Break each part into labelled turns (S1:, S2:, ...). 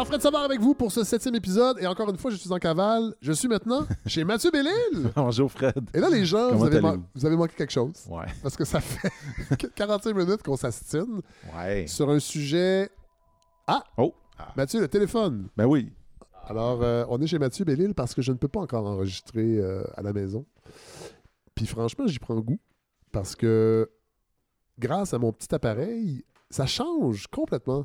S1: Alors, Fred Savard avec vous pour ce septième épisode. Et encore une fois, je suis en cavale. Je suis maintenant chez Mathieu Bellil.
S2: Bonjour Fred.
S1: Et là, les gens, vous avez,
S2: allez-vous?
S1: vous avez manqué quelque chose.
S2: Ouais.
S1: Parce que ça fait 45 minutes qu'on s'astine
S2: Ouais.
S1: sur un sujet. Ah!
S2: Oh.
S1: Mathieu, le téléphone.
S2: Ben oui.
S1: Alors, euh, on est chez Mathieu Bellil parce que je ne peux pas encore enregistrer euh, à la maison. Puis franchement, j'y prends goût parce que grâce à mon petit appareil, ça change complètement.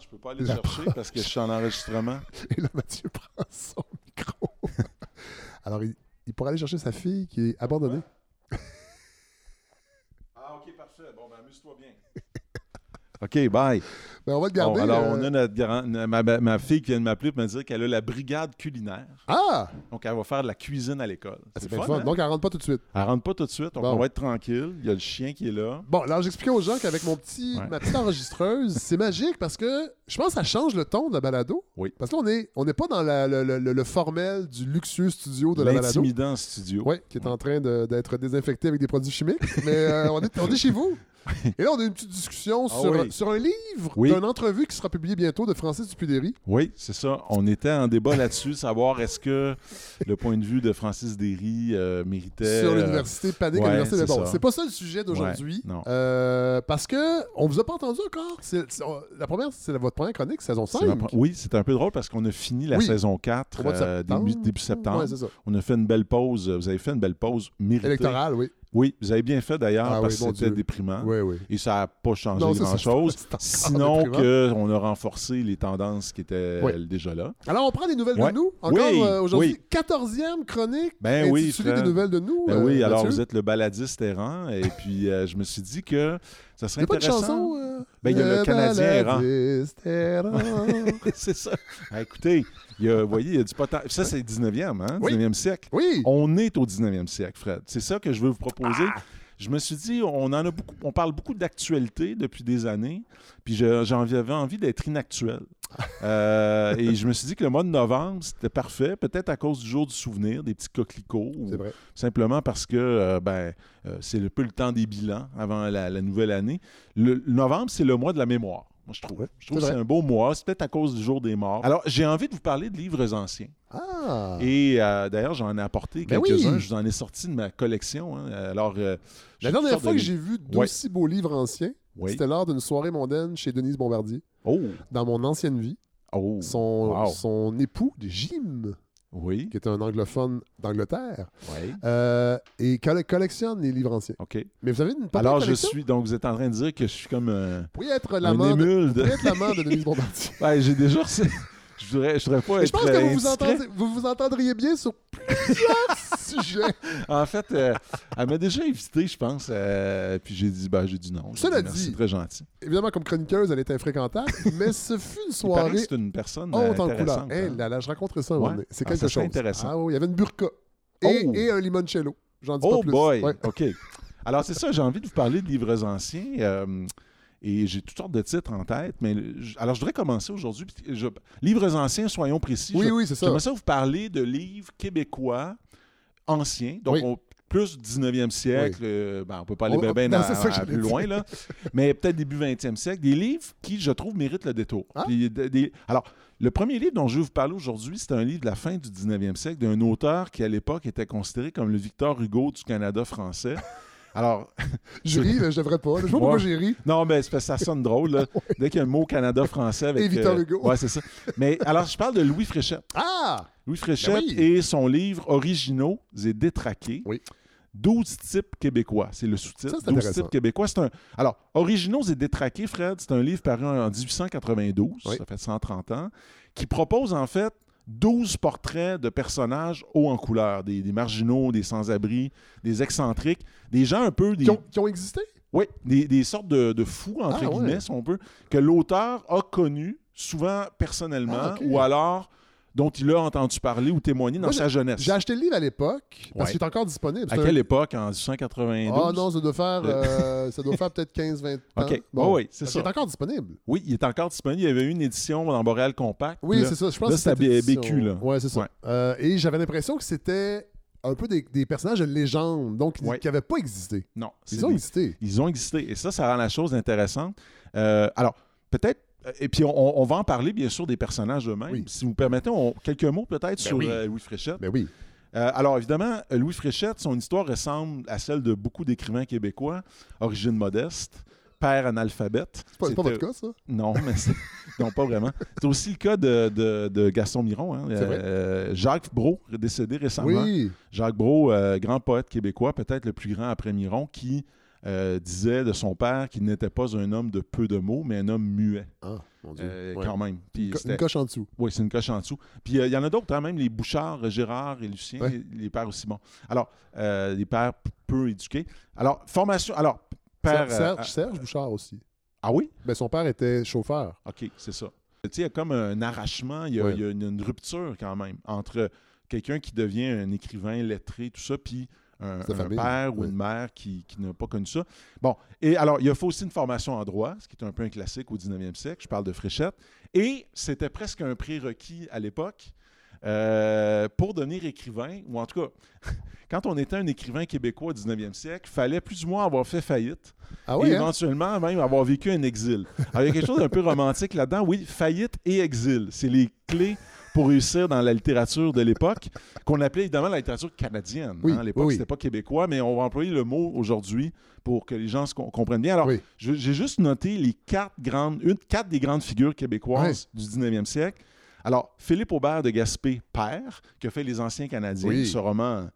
S2: Je peux pas aller
S1: La
S2: chercher parce que je suis en enregistrement.
S1: Et là, Mathieu prend son micro. Alors, il, il pourra aller chercher sa fille qui est abandonnée.
S2: Ah, ok, parfait. Bon, ben amuse-toi bien. OK, bye.
S1: Ben, on va le
S2: Bon,
S1: garder.
S2: alors,
S1: euh,
S2: on a notre ma, fille qui vient de m'appeler pour me dire qu'elle a la brigade culinaire.
S1: Ah!
S2: Donc, elle va faire de la cuisine à l'école.
S1: C'est
S2: C'est fun,
S1: fun.
S2: hein?
S1: Donc, elle rentre pas tout de suite.
S2: Elle rentre pas tout de suite. Donc,
S1: Bon.
S2: on va être tranquille. Il y a le chien qui est là.
S1: Bon, alors j'expliquais aux gens qu'avec mon petit,
S2: Ouais.
S1: ma petite enregistreuse, c'est magique parce que je pense que ça change le ton de la balado.
S2: Oui.
S1: Parce que là, on n'est on est pas dans la- le, le- le- le formel du luxueux studio de la balado.
S2: L'intimidant studio.
S1: Oui, qui est en train de- d'être désinfecté avec des produits chimiques. Mais euh, on, est, on est chez vous. Et là, on a une petite discussion
S2: Ah
S1: sur,
S2: oui.
S1: sur un livre
S2: Oui.
S1: D'une entrevue qui sera publiée bientôt de Francis Dupudéry.
S2: Oui, c'est ça. On était en débat là-dessus, savoir est-ce que le point de vue de Francis Derry euh, méritait.
S1: sur
S2: euh,
S1: l'université Panique
S2: ouais,
S1: à l'université. Mais
S2: c'est
S1: pas ça le sujet d'aujourd'hui.
S2: Ouais, non.
S1: Euh, parce que on vous a pas entendu encore. La première, c'est votre première chronique, saison 5.
S2: c'est ma pre- Oui, c'est un peu drôle parce qu'on a fini la
S1: Oui.
S2: saison 4
S1: Au mois de
S2: euh, début, début septembre.
S1: Ouais, c'est ça.
S2: on a fait une belle pause. Vous avez fait une belle pause méritée.
S1: Électoral, oui.
S2: Oui, vous avez bien fait d'ailleurs
S1: Ah
S2: parce
S1: oui,
S2: que c'était déprimant.
S1: Oui, oui.
S2: Et ça n'a pas changé grand-chose. Sinon qu'on a renforcé les tendances qui étaient euh, déjà là.
S1: Alors, on prend des nouvelles de nous. Encore euh, aujourd'hui,
S2: oui.
S1: 14e chronique.
S2: Ben oui, Fred.
S1: des nouvelles de nous.
S2: Ben
S1: euh,
S2: oui, alors
S1: Mathieu?
S2: vous êtes le baladiste errant. Et puis, euh, je me suis dit que ça
S1: Il
S2: serait
S1: n'y a pas de chanson.
S2: Ben, il y a le Canadien errant. c'est ça. Ah, écoutez, il y a, vous voyez, il y a du potentiel. Ça, c'est le 19e, hein?
S1: Oui.
S2: 19e siècle.
S1: oui.
S2: On est au 19e siècle, Fred. C'est ça que je veux vous proposer.
S1: Ah.
S2: Je me suis dit, on en a beaucoup, on parle beaucoup d'actualité depuis des années, puis je- j'en avais envie d'être inactuel. Euh, et je me suis dit que le mois de novembre, c'était parfait, peut-être à cause du jour du souvenir, des petits coquelicots, ou
S1: C'est vrai.
S2: simplement parce que euh, ben, euh, c'est un peu le temps des bilans avant la, la nouvelle année. Le, le novembre, c'est le mois de la mémoire, moi, je trouve.
S1: Ouais,
S2: je trouve que c'est un beau mois, c'est peut-être à cause du jour des morts. Alors, j'ai envie de vous parler de livres anciens.
S1: Ah.
S2: Et euh, d'ailleurs, j'en ai apporté
S1: Ben
S2: quelques-uns.
S1: oui.
S2: Je vous en ai sorti de ma collection. hein. Alors, euh,
S1: La dernière fois
S2: de
S1: que j'ai vu d'aussi beaux livres anciens,
S2: Oui.
S1: c'était lors d'une soirée mondaine chez Denise Bombardier.
S2: Oh,
S1: Dans mon ancienne vie,
S2: oh.
S1: son,
S2: Wow.
S1: son époux, Jim,
S2: Oui.
S1: qui est un anglophone d'Angleterre,
S2: Oui.
S1: euh, et colle- collectionne les livres anciens.
S2: OK.
S1: Mais vous avez une
S2: Alors, je suis. Donc, vous êtes en train de dire que je suis comme un,
S1: Vous pourriez être l'amant de...
S2: de.
S1: Denise Bombardier.
S2: Ouais, j'ai déjà. Je voudrais, je voudrais pas être.
S1: je pense que vous vous, entendez- vous vous entendriez bien sur plusieurs sujets.
S2: En fait, euh, elle m'a déjà invité, je pense. euh, puis j'ai dit, ben, j'ai dit non.
S1: Cela
S2: dit C'est très gentil.
S1: Évidemment, comme chroniqueuse, elle est infréquentable, mais ce fut une soirée
S2: c'est une personne
S1: haute en couleur. Hey,
S2: hein.
S1: là, là, je raconterai ça
S2: Ouais.
S1: C'est
S2: Ah,
S1: quelque
S2: ça serait
S1: chose.
S2: intéressant.
S1: Ah oui, il y avait une burqa et,
S2: Oh!
S1: et un limoncello. J'en dis
S2: Oh
S1: pas plus.
S2: boy!
S1: Ouais.
S2: OK. Alors, c'est ça, j'ai envie de vous parler de livres anciens. euh, et j'ai toutes sortes de titres en tête. Mais je- alors, je voudrais commencer aujourd'hui. Livres anciens, soyons précis.
S1: Oui,
S2: Je-
S1: oui, c'est ça.
S2: J'aimerais ça vous parler de livres québécois anciens. Donc,
S1: Oui.
S2: on- plus du 19e siècle. euh, ben, on peut pas aller
S1: On-
S2: bien,
S1: j'allais
S2: plus loin, là. mais peut-être début 20e siècle. Des livres qui, je trouve, méritent le détour.
S1: Ah.
S2: Puis des- des- alors, le premier livre dont je vais vous parler aujourd'hui, c'est un livre de la fin du 19e siècle d'un auteur qui, à l'époque, était considéré comme le Victor Hugo du Canada français. Alors,
S1: Je ris, là, je devrais pas. Je sais pas pourquoi j'ai ri.
S2: non, mais c'est parce que ça sonne drôle. là. Dès qu'il y a un mot Canada français avec.
S1: Et Victor
S2: euh,
S1: Hugo.
S2: Ouais, c'est ça. Mais alors, je parle de Louis Fréchette.
S1: Ah!
S2: Louis Fréchette
S1: Ben oui.
S2: et son livre Originaux et détraqués.
S1: Oui.
S2: 12 types québécois. C'est le sous-titre.
S1: Ça, c'est
S2: 12
S1: intéressant.
S2: types québécois. C'est un... Alors, Originaux et détraqués, Fred, c'est un livre paru en 1892,
S1: Oui.
S2: ça fait 130 ans, qui propose en fait 12 portraits de personnages hauts en couleur, des, des marginaux, des sans-abri, des excentriques, des gens un peu... Des...
S1: Qui ont, qui ont existé?
S2: Oui, des, des sortes de, de fous, entre
S1: Ah, ouais.
S2: guillemets, si on peut, que l'auteur a connu, souvent personnellement,
S1: Ah,
S2: ou alors dont il a entendu parler ou témoigné dans
S1: Moi,
S2: sa jeunesse.
S1: J'ai acheté le livre à l'époque parce
S2: Ouais.
S1: qu'il est encore disponible.
S2: À quelle époque? En 1892?
S1: Ah non, ça doit faire, euh, ça doit faire peut-être 15-20 ans.
S2: OK. Oui, oui, c'est ça.
S1: qu'il est encore disponible.
S2: Oui, il est encore disponible. Il y avait eu une édition dans Boréal Compact.
S1: Oui, c'est ça. Je pense
S2: là,
S1: que c'était
S2: BQ, là.
S1: Ouais, c'est ça.
S2: Ouais.
S1: Euh, et j'avais l'impression que c'était un peu des, des personnages de légende, donc
S2: Ouais.
S1: qui n'avaient pas existé.
S2: Non.
S1: Ils ont
S2: des-
S1: existé.
S2: Ils ont existé. Et ça, ça rend la chose intéressante. Euh, alors, peut-être et puis, on, on va en parler, bien sûr, des personnages eux-mêmes.
S1: Oui.
S2: Si vous permettez, on- quelques mots peut-être sur
S1: oui.
S2: euh, Louis Fréchette.
S1: Ben oui.
S2: Euh, alors, évidemment, euh, Louis Fréchette, son histoire ressemble à celle de beaucoup d'écrivains québécois, origine modeste, père analphabète.
S1: C'est pas, c'est pas
S2: C'était-
S1: votre cas, ça?
S2: Non, mais c'est... non, pas vraiment. C'est aussi le cas de, de- de Gaston Miron. hein.
S1: C'est vrai.
S2: Euh, Jacques Brault, décédé récemment.
S1: Oui.
S2: Jacques Brault, euh, grand poète québécois, peut-être le plus grand après Miron, qui euh, disait de son père qu'il n'était pas un homme de peu de mots, mais un homme muet,
S1: Ah, mon Dieu.
S2: euh,
S1: Ouais.
S2: quand même. Puis
S1: Une coche en dessous.
S2: oui, c'est une coche en dessous. Puis euh, il y en a d'autres, hein, même les Bouchard, Gérard et Lucien,
S1: Ouais.
S2: les, les pères aussi bons. Alors, des pères peu éduqués. Alors, formation. Alors, père.
S1: Ser- Serge, Serge Bouchard aussi.
S2: ah oui?
S1: Ben, son père était chauffeur.
S2: OK, c'est ça. Tu sais, il y a comme un arrachement, il y a,
S1: Ouais.
S2: il y a une, une rupture quand même entre quelqu'un qui devient un écrivain lettré, tout ça, puis un, père ou une mère qui, qui n'a pas connu ça. Bon, et alors, il a faut aussi une formation en droit, ce qui est un peu un classique au 19e siècle. Je parle de Fréchette. Et c'était presque un prérequis à l'époque euh, pour devenir écrivain, ou en tout cas, quand on était un écrivain québécois au 19e siècle, il fallait plus ou moins avoir fait faillite
S1: Ah
S2: et
S1: oui, hein?
S2: éventuellement même avoir vécu un exil. Alors, il y a quelque chose d'un peu romantique là-dedans. Oui, faillite et exil, c'est les clés pour réussir dans la littérature de l'époque, qu'on appelait évidemment la littérature canadienne.
S1: Oui,
S2: hein. À l'époque,
S1: oui,
S2: c'était pas québécois, mais on va employer le mot aujourd'hui pour que les gens se comprennent bien. Alors,
S1: Oui.
S2: j'ai juste noté les quatre grandes, une, quatre des grandes figures québécoises du 19e siècle. Alors, Philippe Aubert de Gaspé, père, qui a fait Les Anciens Canadiens, ce roman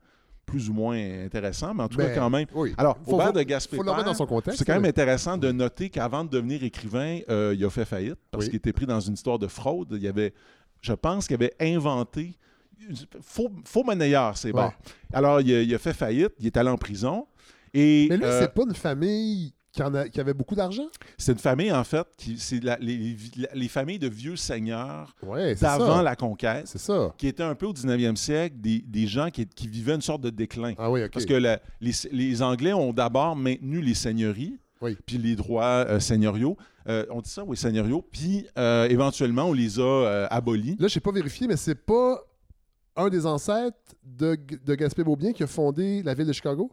S2: plus ou moins intéressant, mais en tout
S1: Ben,
S2: cas quand même.
S1: Oui.
S2: Alors,
S1: Faut-
S2: Aubert
S1: faut-
S2: de Gaspé,
S1: faut le remettre
S2: père,
S1: dans son contexte.
S2: c'est quand même intéressant de noter qu'avant de devenir écrivain, euh, il a fait faillite parce
S1: Oui.
S2: qu'il était pris dans une histoire de fraude. Il y avait, je pense qu'il avait inventé faux, faux monnayeur, c'est bon.
S1: Ouais.
S2: Alors, il a, il a fait faillite, il est allé en prison. Et
S1: Mais lui,
S2: euh,
S1: c'est pas une famille qui, en a- qui avait beaucoup d'argent?
S2: c'est une famille, en fait, qui c'est la- les, les- les familles de vieux seigneurs
S1: Ouais,
S2: d'avant
S1: ça.
S2: la conquête,
S1: C'est ça.
S2: qui étaient un peu au 19e siècle des, des gens qui, qui vivaient une sorte de déclin.
S1: Ah oui.
S2: Parce que la- les, les Anglais ont d'abord maintenu les seigneuries,
S1: Oui.
S2: puis les droits euh, seigneuriaux. Euh, on dit ça, oui, seigneuriaux. Puis euh, éventuellement, on les a abolis.
S1: Là, j'ai pas vérifié, mais c'est pas un des ancêtres de, de Gaspé Beaubien qui a fondé la ville de Chicago?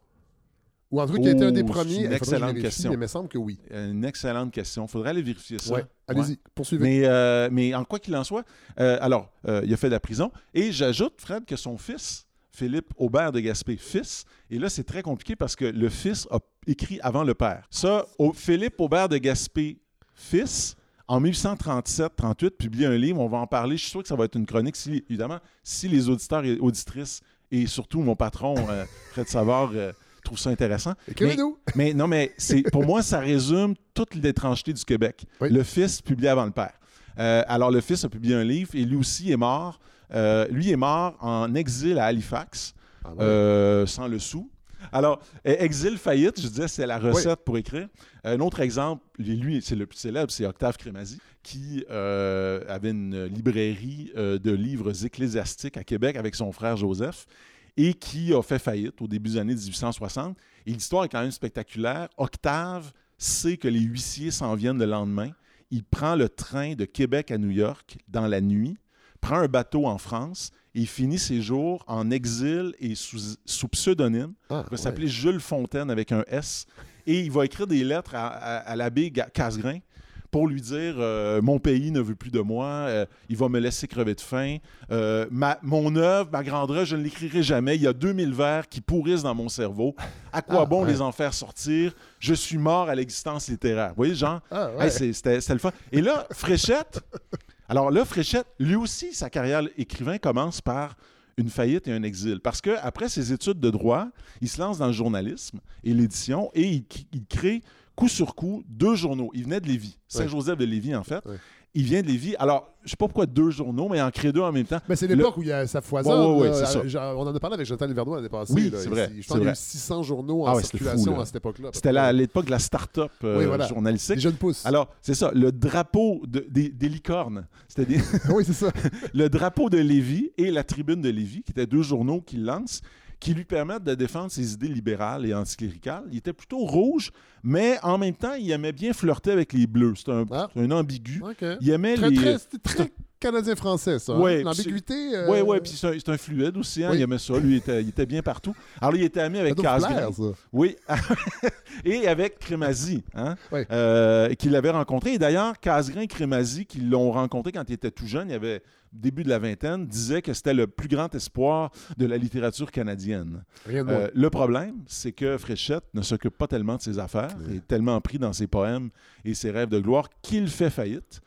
S1: Ou en tout cas, qui a été un des
S2: Oh,
S1: premiers?
S2: une
S1: que je
S2: excellente question.
S1: Mais il me semble que oui.
S2: Une excellente question. Il faudrait aller vérifier ça.
S1: Ouais. Allez-y,
S2: Ouais.
S1: poursuivez.
S2: Mais, euh, mais en quoi qu'il en soit, euh, alors, euh, il a fait de la prison. Et j'ajoute, Fred, que son fils, Philippe Aubert de Gaspé, fils, et là, c'est très compliqué parce que le fils a écrit avant le père. Ça, Philippe Aubert de Gaspé, fils, en 1837-38, publie un livre. On va en parler. Je suis sûr que ça va être une chronique, si, évidemment, si les auditeurs et auditrices, et surtout mon patron, euh, Fred Savard, euh, trouvent ça intéressant.
S1: Écrivez-nous.
S2: Mais non, mais c'est pour moi, ça résume toute l'étrangeté du Québec.
S1: Oui.
S2: Le fils publié avant le père. Euh, alors, le fils a publié un livre et lui aussi est mort. Euh, lui est mort en exil à Halifax,
S1: Ah ouais.
S2: euh, sans le sou. Alors, euh, exil faillite, je disais, c'est la recette pour écrire. Un autre exemple, lui, c'est le plus célèbre, c'est Octave Crémazie, qui euh, avait une librairie de livres ecclésiastiques à Québec avec son frère Joseph et qui a fait faillite au début des années 1860. Et l'histoire est quand même spectaculaire. Octave sait que les huissiers s'en viennent le lendemain. Il prend le train de Québec à New York dans la nuit, prend un bateau en France et il finit ses jours en exil et sous, sous pseudonyme.
S1: Ah,
S2: Il va
S1: ouais.
S2: s'appeler Jules Fontaine avec un S. Et il va écrire des lettres à, à- à l'abbé Casgrain pour lui dire euh, Mon pays ne veut plus de moi, euh, il va me laisser crever de faim. Euh, ma, mon œuvre, ma grande œuvre, je ne l'écrirai jamais. Il y a 2000 vers qui pourrissent dans mon cerveau. À quoi
S1: Ah,
S2: bon
S1: ouais.
S2: les en faire sortir? Je suis mort à l'existence littéraire. Vous voyez, Jean
S1: Ah, ouais.
S2: Hey, c'est- C'était c'était le fun. Et là, Fréchette, alors là, Fréchette, lui aussi, sa carrière écrivain commence par une faillite et un exil. Parce que après ses études de droit, il se lance dans le journalisme et l'édition et il, il crée coup sur coup deux journaux. Il venait de Lévis, Saint-Joseph de Lévis en fait. Il vient de Lévis. Alors, je sais pas pourquoi deux journaux, mais il en crée deux en même temps.
S1: Mais c'est l'époque où il y a, ça foisonne.
S2: Ouais, ouais,
S1: là.
S2: ça.
S1: On en a parlé avec Jonathan Verdois l'année passée.
S2: Oui, c'est vrai,
S1: Je pense qu'il y a eu 600 journaux en
S2: Ah ouais, c'était fou,
S1: circulation à cette époque-là.
S2: C'était à l'époque de la start-up euh,
S1: Oui, voilà.
S2: journalistique.
S1: Les jeunes pousses.
S2: Alors, c'est ça, le drapeau de- des, des licornes. C'était des,
S1: oui, c'est ça.
S2: le drapeau de Lévis et la tribune de Lévis, qui étaient deux journaux qu'il lance, qui lui permettent de défendre ses idées libérales et anticléricales. Il était plutôt rouge, mais en même temps, il aimait bien flirter avec les bleus. C'est un,
S1: Ah.
S2: un ambigu. Il aimait
S1: Très,
S2: les...
S1: très, c'était très canadien-français, ça. hein? L'ambiguïté. euh,
S2: Oui, oui, puis c'est un, fluide aussi. hein,
S1: Oui.
S2: Il aimait ça. Lui, il était, il était bien partout. Alors, il était ami avec Casgrain. Oui. et avec Crémazie, hein,
S1: Oui.
S2: euh, qu'il avait rencontré. Et d'ailleurs, Casgrain et Crémazie, qui l'ont rencontré quand il était tout jeune, il avait début de la vingtaine, disaient que c'était le plus grand espoir de la littérature canadienne.
S1: Rien de.
S2: Euh, le problème, c'est que Fréchette ne s'occupe pas tellement de ses affaires, il est tellement pris dans ses poèmes et ses rêves de gloire qu'il fait faillite.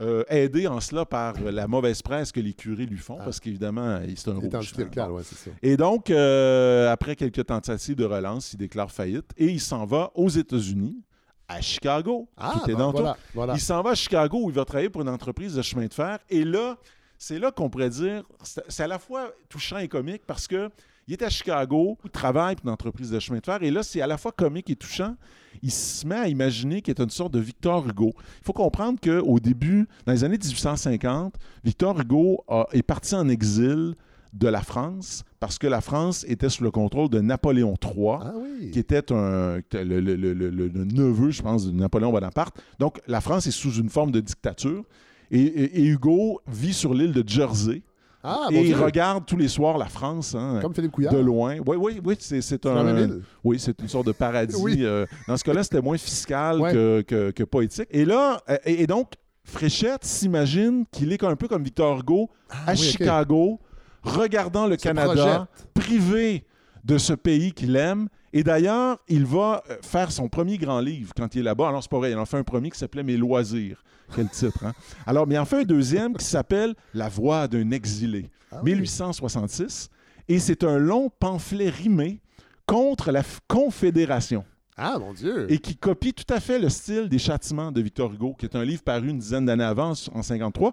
S2: Euh, aidé en cela par la mauvaise presse que les curés lui font,
S1: Ah.
S2: parce qu'évidemment, c'est un
S1: Il
S2: rouge.
S1: ouais, ça.
S2: Et donc, euh, après quelques tentatives de relance, il déclare faillite et il s'en va aux États-Unis, à Chicago,
S1: Ah,
S2: qui était
S1: ben,
S2: dans
S1: voilà, voilà.
S2: il s'en va à Chicago où il va travailler pour une entreprise de chemin de fer. Et là, c'est là qu'on pourrait dire, c'est à la fois touchant et comique parce que il est à Chicago, il travaille pour une entreprise de chemin de fer. Et là, c'est à la fois comique et touchant. Il se met à imaginer qu'il est une sorte de Victor Hugo. Il faut comprendre qu'au début, dans les années 1850, Victor Hugo a- est parti en exil de la France parce que la France était sous le contrôle de Napoléon III
S1: Ah oui.
S2: qui était un, le, le- le- le- le neveu, je pense, de Napoléon Bonaparte. Donc, la France est sous une forme de dictature. Et, et- et Hugo vit sur l'île de Jersey.
S1: Ah,
S2: et il regarde tous les soirs la France, hein,
S1: Comme Philippe Couillard.
S2: de loin. Oui, oui, oui, c'est, un... Oui, c'est une sorte de paradis.
S1: Oui.
S2: euh, dans ce cas-là, c'était moins fiscal
S1: Ouais.
S2: que, que- que poétique. Et là, euh, et, et donc, Fréchette s'imagine qu'il est un peu comme Victor Hugo à
S1: Ah oui, ok.
S2: Chicago, regardant le Canada, privé de ce pays qu'il aime. Et d'ailleurs, il va euh, faire son premier grand livre quand il est là-bas. Alors, c'est pas vrai, il en fait un premier qui s'appelait Mes loisirs. Quel titre, hein? Alors, mais il en fait un deuxième qui s'appelle La voix d'un exilé,
S1: Ah oui.
S2: 1866. Et c'est un long pamphlet rimé contre la Confédération
S1: Ah, mon Dieu.
S2: et qui copie tout à fait le style des Châtiments de Victor Hugo, qui est un livre paru une dizaine d'années avant, en 53.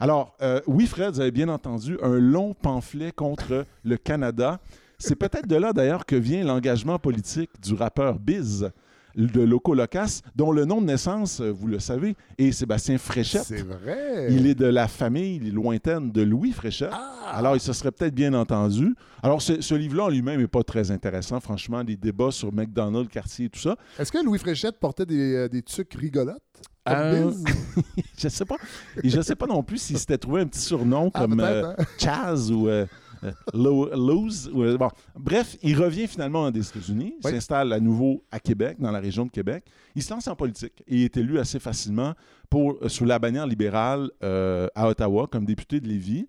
S2: Alors, euh, oui, Fred, vous avez bien entendu, un long pamphlet contre le Canada. C'est peut-être de là, d'ailleurs, que vient l'engagement politique du rappeur Biz de Loco Locas, dont le nom de naissance, euh, vous le savez, est Sébastien Fréchette.
S1: C'est vrai.
S2: Il est de la famille lointaine de Louis Fréchette.
S1: Ah!
S2: Alors, il se serait peut-être bien entendu. Alors, ce, ce livre-là en lui-même n'est pas très intéressant, franchement, des débats sur McDonald's, quartier et tout ça.
S1: Est-ce que Louis Fréchette portait des, euh, des tucs rigolotes?
S2: Euh,
S1: Biz?
S2: je sais pas. Et je sais pas non plus s'il s'était trouvé un petit surnom
S1: Ah,
S2: comme euh,
S1: hein?
S2: Chaz ou euh, Lose. ou, bon. Bref, il revient finalement des États-Unis,
S1: Oui.
S2: s'installe à nouveau à Québec, dans la région de Québec. Il se lance en politique et est élu assez facilement pour, euh, sous la bannière libérale euh, à Ottawa comme député de Lévis.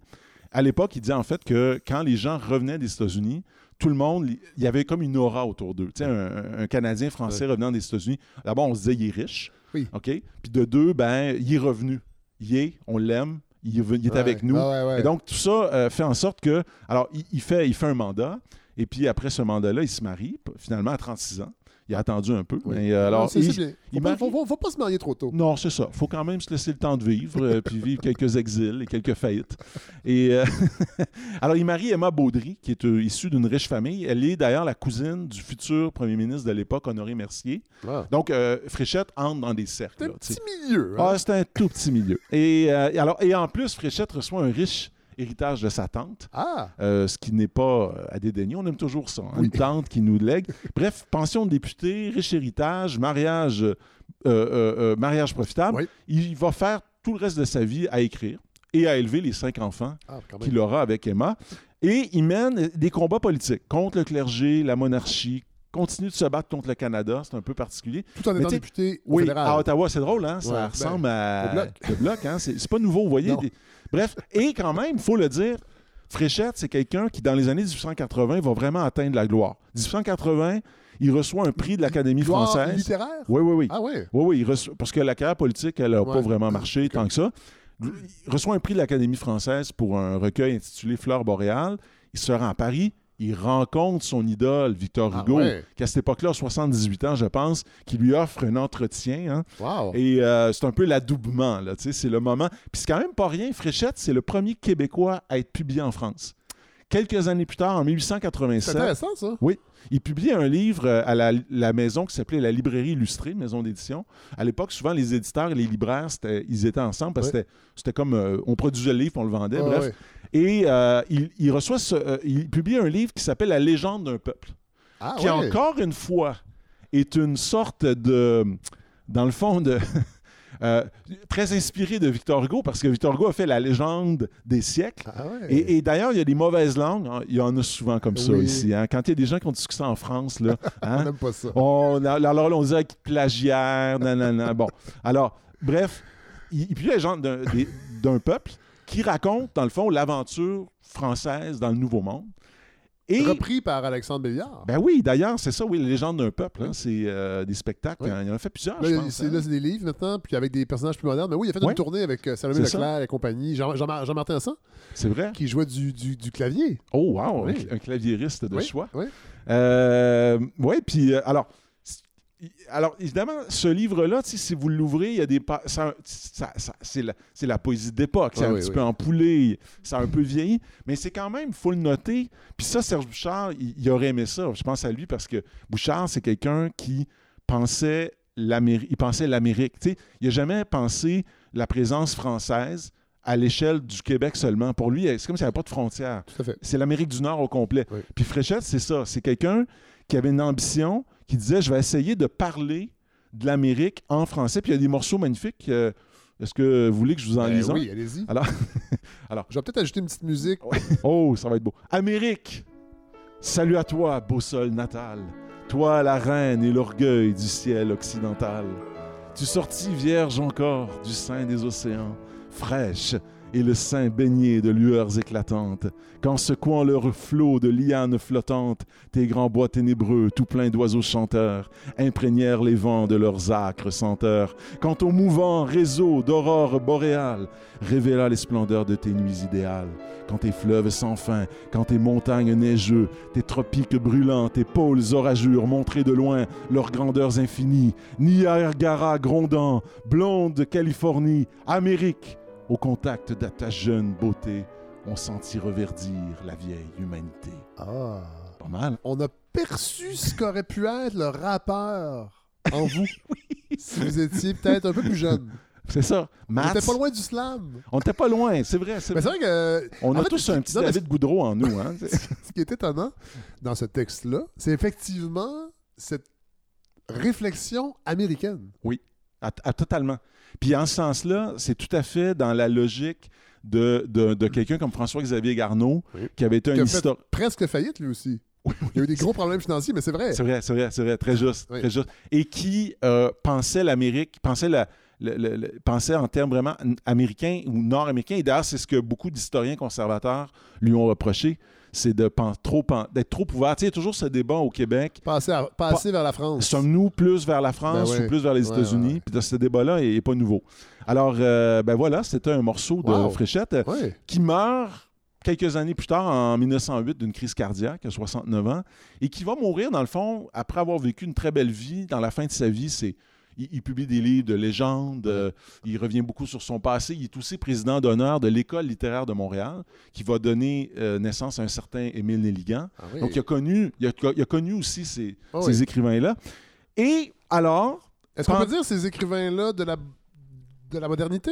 S2: À l'époque, il disait en fait que quand les gens revenaient des États-Unis, tout le monde, il y avait comme une aura autour d'eux. Tu sais, un, un Canadien français revenant des États-Unis, d'abord, on se disait, il est riche.
S1: Oui.
S2: OK? Puis de deux, ben, il est revenu. Il est, on l'aime, il il
S1: Ouais.
S2: avec nous.
S1: Ah.
S2: Et donc, tout ça euh, fait en sorte que. Alors, il, il fait, il fait un mandat, et puis après ce mandat-là, il se marie, finalement, à 36 ans. Il a attendu un peu.
S1: Oui.
S2: Mais, euh, alors,
S1: c'est
S2: il-
S1: bien. Faut
S2: il
S1: pas,
S2: marie-
S1: faut, faut- faut pas se marier trop tôt.
S2: non, c'est ça. faut quand même se laisser le temps de vivre, euh, puis vivre quelques exils et quelques faillites. Et euh, alors, il marie Emma Baudry, qui est issue d'une riche famille. Elle est d'ailleurs la cousine du futur premier ministre de l'époque, Honoré Mercier.
S1: Ah.
S2: Donc, Fréchette entre dans des cercles.
S1: C'est un
S2: là,
S1: petit milieu. hein?
S2: Ah, c'est un tout petit milieu. Et, et alors, et en plus, Fréchette reçoit un riche héritage de sa tante.
S1: Ah!
S2: Euh, ce qui n'est pas euh, à dédaigner. On aime toujours ça. hein,
S1: Oui.
S2: Une tante qui nous lègue. Bref, pension de député, riche héritage, mariage, euh, mariage profitable.
S1: Oui.
S2: Il va faire tout le reste de sa vie à écrire et à élever les cinq enfants
S1: Ah,
S2: qu'il aura avec Emma. Et il mène des combats politiques contre le clergé, la monarchie, continue de se battre contre le Canada. C'est un peu particulier.
S1: Tout en étant député
S2: Oui,
S1: fédéral.
S2: à Ottawa, c'est drôle, hein? Ça
S1: Ouais, ben,
S2: ressemble à.
S1: au bloc.
S2: Le bloc, hein? C'est pas nouveau, vous voyez. Des- Bref, et quand même, il faut le dire, Fréchette, c'est quelqu'un qui, dans les années 1880, va vraiment atteindre la gloire. 1880, il reçoit un prix de l'Académie française.
S1: littéraire?
S2: Oui, oui, oui.
S1: Ah.
S2: Oui, oui, il reçoit- parce que la carrière politique, elle n'a pas vraiment marché tant que ça. Il reçoit un prix de l'Académie française pour un recueil intitulé Fleurs boréales. Il se rend à Paris. Il rencontre son idole, Victor
S1: Ah
S2: Hugo,
S1: ouais.
S2: qui à cette époque-là a 78 ans, je pense, qui lui offre un entretien. hein.
S1: Wow.
S2: Et euh, c'est un peu l'adoubement, là, c'est le moment. Puis c'est quand même pas rien, Fréchette, c'est le premier Québécois à être publié en France. Quelques années plus tard, en
S1: C'est
S2: 1887,
S1: intéressant, ça.
S2: il publie un livre euh, à la, la maison qui s'appelait la Librairie Illustrée, maison d'édition. À l'époque, souvent, les éditeurs et les libraires, ils étaient ensemble parce que c'était- comme... euh, on produisait le livre, on le vendait,
S1: Ah,
S2: bref. Et euh, il, il reçoit ce- euh, il publie un livre qui s'appelle La légende d'un peuple
S1: Ah,
S2: qui encore une fois est une sorte de, dans le fond, de Euh, très inspiré de Victor Hugo, parce que Victor Hugo a fait la légende des siècles.
S1: Ah ouais.
S2: Et, et d'ailleurs, il y a des mauvaises langues. hein. Il y en a souvent comme ça
S1: Oui.
S2: ici. hein. Quand il y a des gens qui ont discuté en France, là,
S1: On
S2: hein,
S1: n'aime pas ça.
S2: on, alors là, on dirait qu'ils plagiaire, nanana. Bon, alors, bref, il, puis il y a les gens d'un peuple qui raconte, dans le fond, l'aventure française dans le Nouveau Monde. Et,
S1: Repris par Alexandre Béliard.
S2: ben oui, d'ailleurs, c'est ça, oui, la légende d'un peuple. hein, c'est euh, des spectacles.
S1: Oui.
S2: hein, il en a fait plusieurs,
S1: Là,
S2: je pense. hein.
S1: là, c'est des livres maintenant, puis avec des personnages plus modernes. Mais oui, il a fait une tournée avec euh, Salomé
S2: ça.
S1: Leclerc et compagnie. Jean- Jean- Jean-Martin Hassan,
S2: C'est vrai?
S1: qui jouait du, du, du clavier.
S2: Oh, wow,
S1: Oui.
S2: un, un claviériste de choix.
S1: oui.
S2: Euh, puis alors, alors, évidemment, ce livre-là, si vous l'ouvrez, il y a des. pa- ça- ça- ça- c'est, la, c'est la poésie d'époque. C'est
S1: Ah
S2: un
S1: oui,
S2: petit
S1: oui.
S2: peu empoulé, ça a un peu vieilli, mais c'est quand même, il faut le noter. Puis ça, Serge Bouchard, il, il aurait aimé ça. Je pense à lui parce que Bouchard, c'est quelqu'un qui pensait l'Amérique. Il pensait l'Amérique. Il n'a jamais pensé la présence française à l'échelle du Québec seulement. Pour lui, c'est comme s'il n'y avait pas de frontières c'est l'Amérique du Nord au complet.
S1: Oui.
S2: Puis Fréchette, c'est ça. C'est quelqu'un qui avait une ambition, qui disait Je vais essayer de parler de l'Amérique en français. Puis il y a des morceaux magnifiques. Euh, Est-ce que vous voulez que je vous en
S1: Ben
S2: lise un?
S1: oui, allez-y.
S2: Alors, alors,
S1: Je vais peut-être ajouter une petite musique.
S2: oh, ça va être beau. Amérique, salut à toi, beau sol natal. Toi, la reine et l'orgueil du ciel occidental. Tu sortis vierge encore du sein des océans, fraîche et le sein baigné de lueurs éclatantes, qu'en secouant leurs flots de lianes flottantes, tes grands bois ténébreux, tout pleins d'oiseaux chanteurs, imprégnèrent les vents de leurs âcres senteurs, quand au mouvant réseau d'aurores boréales révéla les splendeurs de tes nuits idéales, quand tes fleuves sans fin, quand tes montagnes neigeux, tes tropiques brûlants, tes pôles orageux montraient de loin leurs grandeurs infinies, Niagara grondant, blonde de Californie, Amérique, au contact de ta jeune beauté, on sentit reverdir la vieille humanité.
S1: Ah.
S2: Pas mal.
S1: On a perçu ce qu'aurait pu être le rappeur en vous. Si vous étiez peut-être un peu plus jeune.
S2: C'est ça.
S1: On
S2: Maths,
S1: était pas loin du slam.
S2: on était pas loin, c'est vrai. c'est vrai.
S1: vrai que
S2: On a
S1: fait,
S2: tous un petit
S1: non,
S2: David Goudreau en nous. Hein?
S1: ce qui est étonnant dans ce texte-là, c'est effectivement cette réflexion américaine.
S2: À- à- totalement. Puis en ce sens-là, c'est tout à fait dans la logique de, de, de quelqu'un comme François-Xavier Garneau,
S1: Oui.
S2: qui avait été
S1: Qui
S2: un historien.
S1: presque faillite, lui aussi. Il y a eu des gros problèmes financiers, mais c'est vrai.
S2: C'est vrai, c'est vrai, c'est vrai, très juste,
S1: Oui.
S2: très juste. Et qui euh, pensait l'Amérique, pensait, la, le- le- le- pensait en termes vraiment américains ou nord-américains. Et d'ailleurs, c'est ce que beaucoup d'historiens conservateurs lui ont reproché, c'est de trop d'être trop ouvert. Tu sais, il y a toujours ce débat au Québec.
S1: Passer, à- passer vers la France.
S2: Sommes-nous plus vers la France
S1: Ben ouais.
S2: ou plus vers les
S1: Ouais,
S2: États-Unis? Puis ce débat-là, il n'est pas nouveau. Alors, euh, ben voilà, c'était un morceau de
S1: Wow.
S2: Fréchette euh, qui meurt quelques années plus tard, en 1908, d'une crise cardiaque, à 69 ans, et qui va mourir, dans le fond, après avoir vécu une très belle vie. Dans la fin de sa vie, c'est il, il publie des livres de légendes, euh, il revient beaucoup sur son passé. Il est aussi président d'honneur de l'École littéraire de Montréal, qui va donner euh, naissance à un certain Émile Nelligan.
S1: Ah oui.
S2: Donc, il a connu, il a, il a connu aussi ces,
S1: Ah
S2: ces écrivains-là. Et alors,
S1: Est-ce qu'on peut dire ces écrivains-là de la, de la modernité?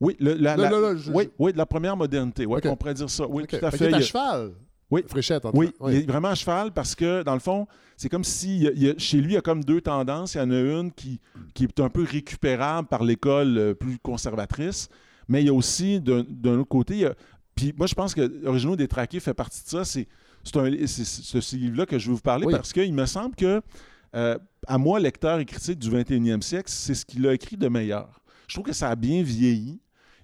S2: oui, le- la,
S1: Là,
S2: la-
S1: là, là, je-
S2: oui, oui, de la première modernité. On pourrait dire ça. Oui,
S1: Ok.
S2: tout à
S1: Fait est à cheval.
S2: Oui.
S1: Fréchette, en tout
S2: Oui, il est vraiment à cheval parce que, dans le fond, c'est comme si il y a- il y a- chez lui, il y a comme deux tendances. Il y en a une qui, qui est un peu récupérable par l'école euh, plus conservatrice, mais il y a aussi, d'un autre côté, il y a- puis moi, je pense que Originaux des Traqués fait partie de ça. C'est ce livre-là que je veux vous parler
S1: Oui.
S2: parce qu'il me semble que, euh, à moi, lecteur et critique du 21e siècle, c'est ce qu'il a écrit de meilleur. Je trouve que ça a bien vieilli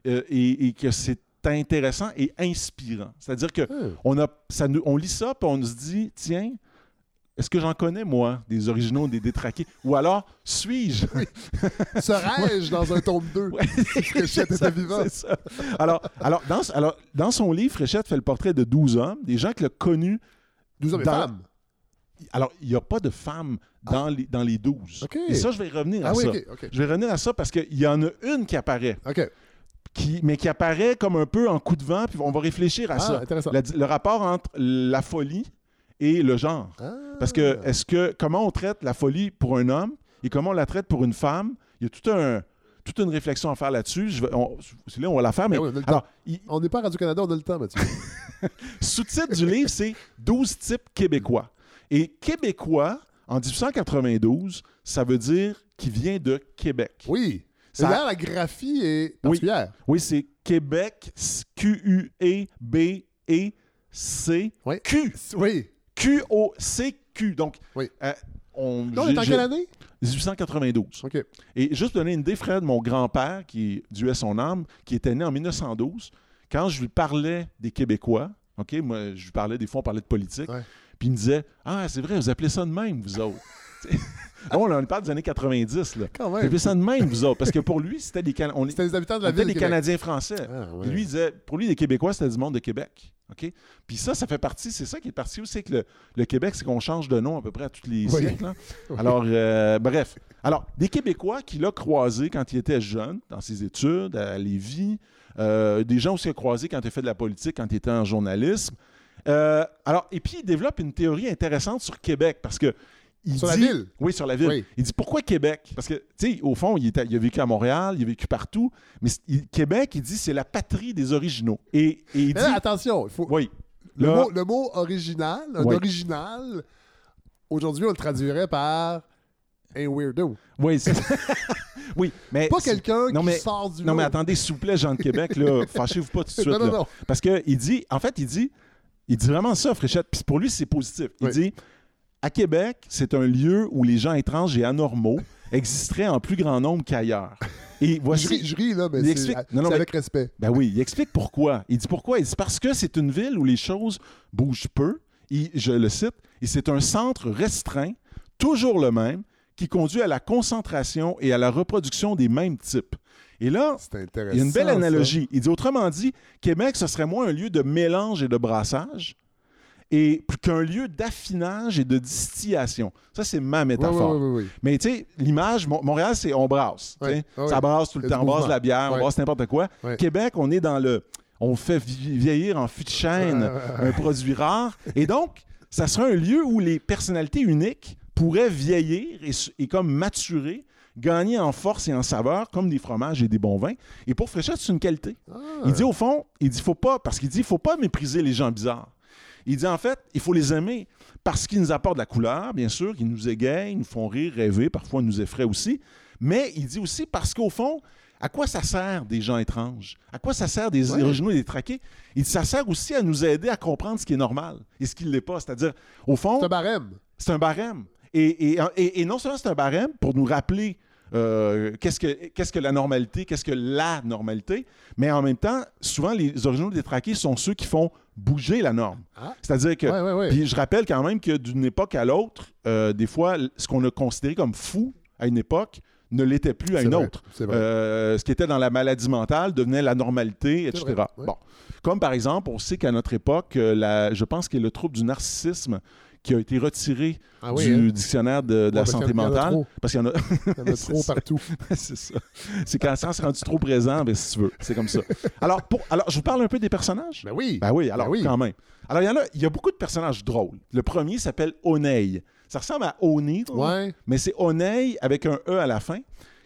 S2: euh, et, et que c'est intéressant et inspirant. C'est-à-dire que
S1: Ah.
S2: on, a, ça nous- on lit ça, puis on se dit, tiens, est-ce que j'en connais, moi, des originaux, des détraqués? Ou alors, suis-je?
S1: Serais-je dans un tome 2?
S2: Ouais,
S1: Fréchette était vivant.
S2: ça. Alors, alors, dans, alors, dans son livre, Fréchette fait le portrait de 12 hommes, des gens qu'il a connus.
S1: 12 hommes et
S2: Dans-
S1: femmes.
S2: Alors, il n'y a pas de femmes dans, les, dans les 12.
S1: OK.
S2: Et ça, je vais revenir à
S1: Ah oui,
S2: ça.
S1: OK. OK.
S2: Je vais revenir à ça parce qu'il y en a une qui apparaît,
S1: OK.
S2: Qui, mais qui apparaît comme un peu en coup de vent, puis on va réfléchir à
S1: Ah,
S2: ça. La- le rapport entre la folie et le genre.
S1: Ah.
S2: Parce que est-ce que comment on traite la folie pour un homme et comment on la traite pour une femme, il y a tout un toute une réflexion à faire là-dessus. C'est là on va la faire, mais
S1: Ben oui, le
S2: alors il-
S1: On n'est pas à Radio-Canada, on a le temps, Mathieu.
S2: sous-titre du livre c'est 12 types québécois. Et québécois en 1892, ça veut dire qui vient de Québec.
S1: Oui.
S2: Ça-
S1: D'ailleurs, la graphie est particulière.
S2: Oui, c'est Québec, Q-U-E-B-E-C,
S1: Oui.
S2: Q,
S1: Oui.
S2: Q-O-C-Q. Donc,
S1: Oui.
S2: euh, on,
S1: Là, on
S2: j'ai-
S1: est en quelle année?
S2: 1892.
S1: OK.
S2: Et juste donner une idée, Fred, mon grand-père, qui Dieu son âme, qui était né en 1912, quand je lui parlais des Québécois, OK, moi, je lui parlais, des fois, on parlait de politique,
S1: Ouais.
S2: puis il me disait Ah, c'est vrai, vous appelez ça de même, vous autres. Bon, là, on parle des années 90, là.
S1: Quand même.
S2: ça de même, vous autres. Parce que pour lui, c'était des, Can- on,
S1: C'était les habitants de
S2: on
S1: la
S2: était
S1: ville.
S2: des
S1: de Québec.
S2: Canadiens français.
S1: Ah, ouais.
S2: Lui, il disait, pour lui, les Québécois, c'était du monde de Québec. OK? Puis ça, ça fait partie, c'est ça qui est parti aussi, que le, le Québec, c'est qu'on change de nom à peu près à tous les
S1: Oui.
S2: siècles. hein.
S1: Oui.
S2: Alors, euh, bref. Alors, des Québécois qu'il a croisés quand il était jeune, dans ses études, à Lévis, euh, des gens aussi qu'il a croisés quand il a fait de la politique, quand il était en journalisme. Euh, alors, et puis, il développe une théorie intéressante sur Québec, parce que il
S1: Sur la
S2: dit-
S1: ville?
S2: Oui, sur la ville.
S1: Oui.
S2: Il dit pourquoi Québec? Parce que, tu sais, au fond, il, était- il a vécu à Montréal, il a vécu partout, mais il- Québec, il dit c'est la patrie des originaux. Et, et il
S1: Mais
S2: dit.
S1: là, attention, il faut...
S2: oui.
S1: le, mot, le mot original, un
S2: Oui.
S1: original, aujourd'hui, on le traduirait par un weirdo.
S2: Oui, c'est Oui, mais.
S1: Pas quelqu'un qui
S2: mais-
S1: sort du
S2: Non, mais attendez, s'il vous plaît, Jean de Québec, là, fâchez-vous pas tout de suite.
S1: Non, non,
S2: là.
S1: non.
S2: Parce qu'il dit, en fait, il dit, il dit vraiment ça, Fréchette. Puis pour lui, c'est positif. Il
S1: Oui.
S2: dit à Québec, c'est un lieu où les gens étranges et anormaux existeraient en plus grand nombre qu'ailleurs. Et
S1: Je
S2: voici.
S1: ris, je ris, là, mais c'est
S2: explique-
S1: avec respect.
S2: Ben oui, il explique pourquoi. Il dit pourquoi. Il dit parce que c'est une ville où les choses bougent peu. Il- je le cite. Et c'est un centre restreint, toujours le même, qui conduit à la concentration et à la reproduction des mêmes types. Et là, il y a une belle
S1: ça.
S2: analogie. Il dit autrement dit, Québec, ce serait moins un lieu de mélange et de brassage et plus qu'un lieu d'affinage et de distillation. Ça, c'est ma métaphore.
S1: oui, oui, oui.
S2: Mais tu sais, l'image, Mon- Montréal, c'est on brasse. Ça brasse tout le temps. On brasse la bière, on brasse n'importe quoi. Québec, on est dans le. On fait vi- vieillir en fût de chêne un produit rare. Et donc, ça serait un lieu où les personnalités uniques pourraient vieillir et, comme maturer, gagner en force et en saveur, comme des fromages et des bons vins. Et pour Fréchette, c'est une qualité.
S1: Ah.
S2: Il dit au fond, il dit faut pas, parce qu'il dit il faut pas mépriser les gens bizarres. Il dit en fait, il faut les aimer parce qu'ils nous apportent de la couleur, bien sûr, qu'ils nous égayent, ils nous font rire, rêver, parfois ils nous effraient aussi. Mais il dit aussi parce qu'au fond, à quoi ça sert des gens étranges? À quoi ça sert des
S1: Ouais.
S2: originaux et des traqués? Il dit ça sert aussi à nous aider à comprendre ce qui est normal et ce qui ne l'est pas. C'est-à-dire, au fond,
S1: C'est un barème.
S2: c'est un barème. Et, et- et- et non seulement c'est un barème pour nous rappeler euh, qu'est-ce que, qu'est-ce que la normalité, qu'est-ce que la normalité, mais en même temps, souvent, les originaux détraqués sont ceux qui font bouger la norme.
S1: Ah.
S2: C'est-à-dire que.
S1: Ouais, ouais, ouais.
S2: Puis je rappelle quand même que d'une époque à l'autre, euh, des fois, ce qu'on a considéré comme fou à une époque ne l'était plus à une
S1: vrai,
S2: autre. Euh, ce qui était dans la maladie mentale devenait la normalité, etc.
S1: vrai, ouais.
S2: Bon. Comme par exemple, on sait qu'à notre époque, euh, la, je pense que le trouble du narcissisme qui a été retiré
S1: ah oui,
S2: du
S1: hein?
S2: dictionnaire de, de
S1: Ouais,
S2: la santé mentale. Parce qu'il y en a.
S1: Il y en a trop partout.
S2: c'est ça. C'est quand ça se rendu trop présent, ben, si tu veux. C'est comme ça. Alors, pour, alors, je vous parle un peu des personnages?
S1: Ben oui.
S2: Ben oui, alors
S1: Ben oui.
S2: quand même. Alors, il y en a, il y a beaucoup de personnages drôles. Le premier s'appelle Oneil. Ça ressemble à Oni,
S1: Ouais.
S2: mais c'est Oneil avec un E à la fin,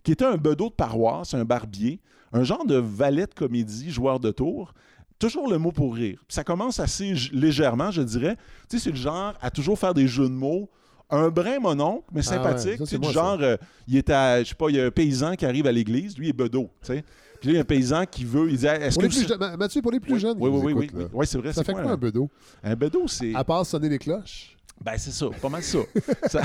S2: qui était un bedeau de paroisse, un barbier, un genre de valet de comédie, joueur de tour. Toujours le mot pour rire. Puis ça commence assez légèrement, je dirais. Tu sais, c'est le genre à toujours faire des jeux de mots. Un brin mononcle, mais
S1: Ah ouais,
S2: sympathique.
S1: ça,
S2: sais,
S1: c'est
S2: du genre, euh, il est à, je sais pas, il y a un paysan qui arrive à l'église, lui il est bedeau, tu sais. Puis là, il y a un paysan qui veut, il dit, est-ce que
S1: plus Ma- Mathieu, pour les plus
S2: oui,
S1: jeunes.
S2: oui, oui, oui, oui, oui. c'est vrai.
S1: Ça fait quoi
S2: un-
S1: un bedeau?
S2: Un bedeau, c'est.
S1: À part sonner les cloches?
S2: Ben, c'est ça, pas mal ça. Ça-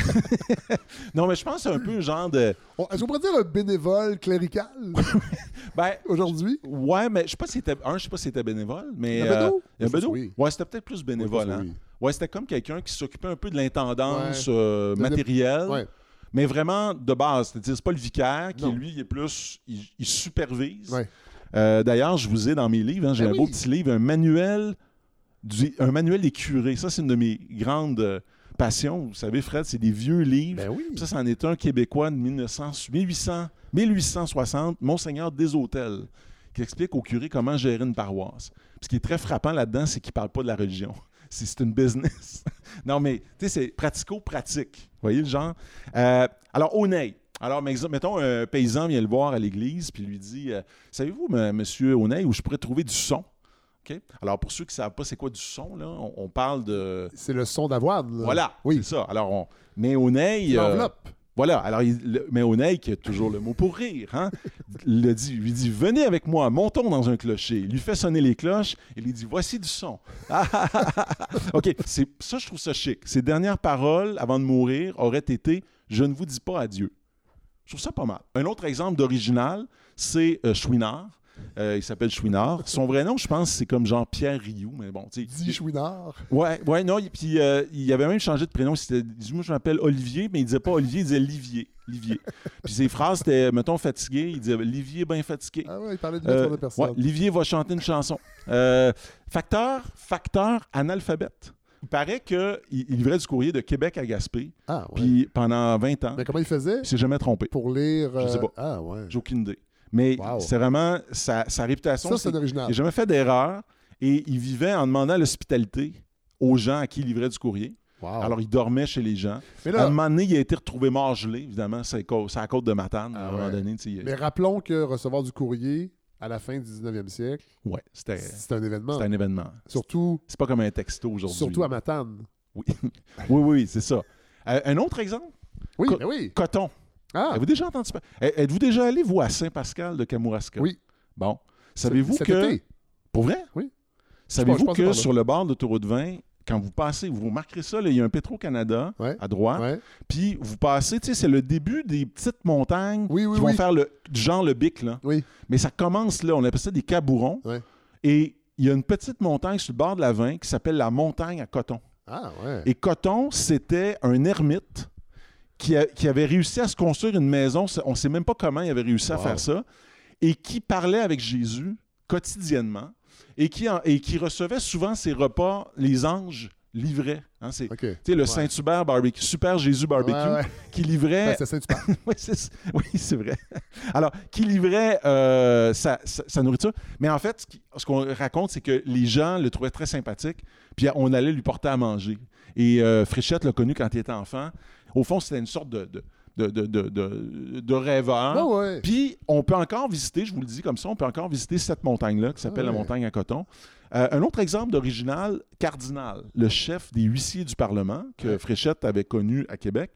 S2: non, mais je pense que c'est un peu un genre de.
S1: Est-ce qu'on pourrait dire un bénévole clérical?
S2: Ben,
S1: aujourd'hui?
S2: ouais, mais je sais pas si c'était. Un, je sais pas si c'était bénévole, mais.
S1: Un
S2: euh,
S1: oui.
S2: Ouais, c'était peut-être plus bénévole,
S1: Oui,
S2: hein.
S1: oui.
S2: Ouais, c'était comme quelqu'un qui s'occupait un peu de l'intendance
S1: Ouais.
S2: euh, matérielle,
S1: Ouais.
S2: mais vraiment de base. C'est-à-dire, c'est pas le vicaire qui,
S1: Non.
S2: lui, il est plus. Il, il supervise.
S1: Ouais.
S2: Euh, D'ailleurs, je vous ai dans mes livres, hein, j'ai
S1: Ben
S2: un beau petit livre, un manuel, du, un manuel des curés. Ça, c'est une de mes grandes euh, passions. Vous savez, Fred, c'est des vieux livres.
S1: Ben oui.
S2: Ça, c'en est un Québécois de 1900, 1800, 1860, Monseigneur des Hôtels, qui explique au curé comment gérer une paroisse. Puis ce qui est très frappant là-dedans, c'est qu'il ne parle pas de la religion. C'est une business. non, mais tu sais, c'est pratico-pratique. Vous voyez le genre? Euh, alors, Oneil. Alors, mettons, un paysan vient le voir à l'église, puis lui dit euh, Savez-vous, monsieur Oneil, où je pourrais trouver du son Alors, pour ceux qui ne savent pas c'est quoi du son, là, on, on parle de.
S1: C'est le son d'avoine. là.
S2: Voilà,
S1: Oui.
S2: c'est ça. Alors, on. Mais Oneil. euh,
S1: L'enveloppe.
S2: Voilà. Alors, il, le- mais Oneil, qui a toujours le mot pour rire, hein, le dit, lui dit Venez avec moi, montons dans un clocher. Il lui fait sonner les cloches et lui dit Voici du son. OK, ça, je trouve ça chic. Ses dernières paroles avant de mourir auraient été Je ne vous dis pas adieu. Je trouve ça pas mal. Un autre exemple d'original, c'est euh, Chouinard. Euh, il s'appelle Chouinard. Son vrai nom, je pense, c'est comme Jean-Pierre Rioux, mais bon, tu.
S1: Dis Chouinard.
S2: Ouais, ouais, non, puis euh, il avait même changé de prénom. C'était, moi, je m'appelle Olivier, mais il disait pas Olivier, il disait Livier. Livier. puis ses phrases, c'était, mettons, fatigué. Il disait Livier, bien fatigué.
S1: Ah ouais, il parlait d'une
S2: Euh,
S1: autre personne.
S2: ouais, Livier va chanter une chanson. Euh, facteur, facteur analphabète. Il paraît qu'il il livrait du courrier de Québec à Gaspé,
S1: Ah ouais.
S2: puis pendant 20 ans,
S1: Mais comment il faisait?
S2: il s'est jamais trompé.
S1: pour lire.
S2: Je sais pas.
S1: Ah ouais.
S2: J'ai aucune idée. Mais
S1: Wow.
S2: c'est vraiment sa, sa réputation.
S1: Ça,
S2: c'est
S1: original.
S2: Il n'a jamais fait d'erreur et il vivait en demandant l'hospitalité aux gens à qui il livrait du courrier.
S1: Wow.
S2: Alors, il dormait chez les gens.
S1: mais,
S2: À un moment donné, il a été retrouvé mort gelé, évidemment, c'est à la côte de Matane.
S1: Ah
S2: à un moment
S1: ouais.
S2: donné, tu sais, il-
S1: mais rappelons que recevoir du courrier à la fin du 19e siècle,
S2: ouais, c'était
S1: c'est un événement.
S2: c'était un événement.
S1: Surtout,
S2: C'est pas comme un texto aujourd'hui.
S1: surtout à Matane.
S2: Oui, oui, oui, c'est ça. Euh, un autre exemple,
S1: Oui,
S2: Co-
S1: mais oui.
S2: coton.
S1: Ah,
S2: Avez-vous déjà entendu parler? Eh, Êtes-vous déjà allé, vous, à Saint-Pascal de Kamouraska?
S1: Oui.
S2: Bon. Savez-vous que...
S1: été.
S2: Pour vrai?
S1: Oui.
S2: Savez-vous que sur le bord de l'autoroute 20, quand vous passez, vous remarquerez ça, là, il y a un Petro-Canada
S1: Ouais.
S2: à droite,
S1: Ouais.
S2: puis vous passez, tu sais, c'est le début des petites montagnes
S1: Oui, oui,
S2: qui vont faire le genre le bic, là.
S1: Oui.
S2: Mais ça commence là, on appelle ça des cabourons. Et il y a une petite montagne sur le bord de la 20 qui s'appelle la montagne à coton.
S1: Ah, ouais.
S2: Et Coton, c'était un ermite qui, a- qui avait réussi à se construire une maison. On ne sait même pas comment il avait réussi à
S1: Wow.
S2: faire ça. Et qui parlait avec Jésus quotidiennement et qui, en- et qui recevait souvent ses repas, les anges livraient. Hein, c'est,
S1: OK.
S2: tu sais, le Saint-Hubert barbecue, Super Jésus barbecue,
S1: Ouais, ouais.
S2: qui livrait
S1: Ben, c'est Saint-Hubert.
S2: oui, c'est, oui, vrai. Alors, qui livrait euh, sa, sa- sa nourriture. Mais en fait, ce qu'on raconte, c'est que les gens le trouvaient très sympathique, puis on allait lui porter à manger. Et euh, Fréchette l'a connu quand il était enfant. Au fond, c'était une sorte de, de, de, de, de- de- de rêveur.
S1: Ouais, ouais.
S2: Puis, on peut encore visiter, je vous le dis comme ça, on peut encore visiter cette montagne-là qui s'appelle
S1: ouais.
S2: la montagne à coton. Euh, un autre exemple d'original, Cardinal, le chef des huissiers du Parlement que Fréchette avait connu à Québec,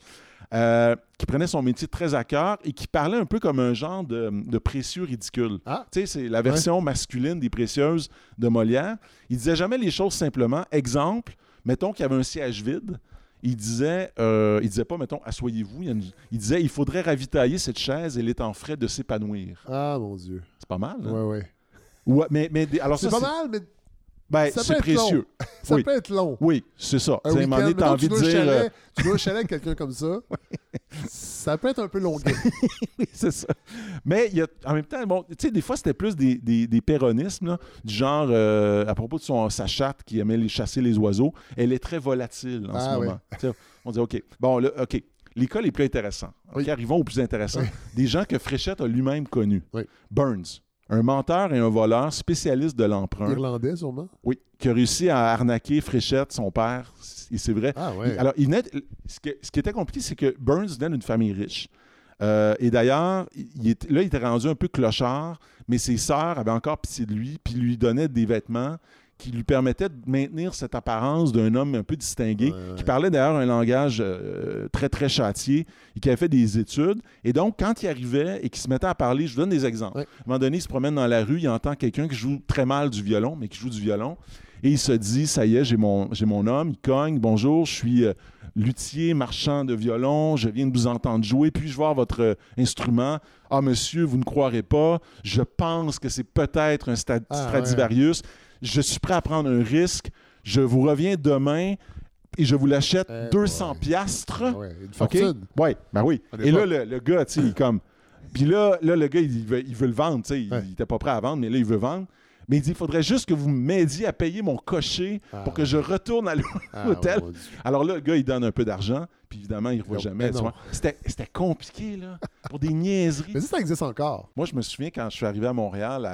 S2: euh, qui prenait son métier très à cœur et qui parlait un peu comme un genre de, de précieux ridicule.
S1: Ah.
S2: Tu sais, c'est la version masculine des précieuses de Molière. Il disait jamais les choses simplement. Exemple, mettons qu'il y avait un siège vide. Il disait, euh, il disait pas, mettons, asseyez-vous. Il, une- disait, il faudrait ravitailler cette chaise, elle est en frais de s'épanouir.
S1: Ah, mon Dieu.
S2: C'est pas mal. hein?
S1: Ouais, ouais.
S2: Ouais, mais, mais alors
S1: C'est pas mal, mais
S2: ben,
S1: ça
S2: c'est
S1: peut être long.
S2: précieux.
S1: ça
S2: Oui.
S1: peut être long.
S2: Oui, c'est ça.
S1: Un
S2: un
S1: week-end,
S2: donné, t'as
S1: mettons,
S2: envie
S1: tu
S2: de dire. euh,
S1: chalet, Tu dois au chalet avec quelqu'un comme ça. Ça peut être un peu longuet.
S2: Oui, c'est ça. Mais il y a, en même temps, bon, tu sais, des fois, c'était plus des, des, des péronismes, là, du genre, euh, à propos de son, sa chatte qui aimait les, chasser les oiseaux, elle est très volatile en
S1: Ah,
S2: ce
S1: oui.
S2: moment. On dit, OK, bon, là, OK, les cas les plus intéressants.
S1: Oui.
S2: OK, arrivons aux plus intéressants.
S1: Oui.
S2: Des gens que Fréchette a lui-même connus.
S1: Oui.
S2: Burns, un menteur et un voleur spécialiste de l'emprunt.
S1: Irlandais, sûrement?
S2: Oui, qui a réussi à arnaquer Fréchette, son père, et c'est vrai.
S1: Ah, ouais.
S2: Alors, il venait- ce, que- ce qui était compliqué, c'est que Burns venait d'une famille riche. Euh, et d'ailleurs, il, il était- là, il était rendu un peu clochard, mais ses sœurs avaient encore pitié de lui, puis lui donnaient des vêtements qui lui permettaient de maintenir cette apparence d'un homme un peu distingué,
S1: Ouais, ouais.
S2: qui parlait d'ailleurs un langage euh, très, très châtié, et qui avait fait des études. Et donc, quand il arrivait et qu'il se mettait à parler, je vous donne des exemples.
S1: Ouais.
S2: À un moment donné, il se promène dans la rue, il entend quelqu'un qui joue très mal du violon, mais qui joue du violon. Et il se dit, ça y est, j'ai mon, j'ai mon homme, il cogne, bonjour, je suis euh, luthier, marchand de violon, je viens de vous entendre jouer, puis je voir votre euh, instrument? Ah, monsieur, vous ne croirez pas, je pense que c'est peut-être un Sta-
S1: Ah,
S2: Stradivarius. Je suis prêt à prendre un risque. Je vous reviens demain et je vous l'achète
S1: Eh,
S2: 200
S1: ouais.
S2: piastres.
S1: Ah, ouais. Une fortune.
S2: Oui, ben oui. Et là, le, le gars, tu sais, il est comme. Puis là, là, le gars, il veut, il veut le vendre, tu sais. Il
S1: Ouais.
S2: n'était pas prêt à vendre, mais là, il veut vendre. Mais il dit il faudrait juste que vous m'aidiez à payer mon cocher
S1: Ah,
S2: pour que je retourne à
S1: Ah,
S2: l'hôtel. Alors là, le gars, il donne un peu d'argent, puis évidemment, il ne revoit jamais. vois. C'était compliqué, là, pour des niaiseries.
S1: Mais ça, ça existe encore.
S2: Moi, je me souviens quand je suis arrivé à Montréal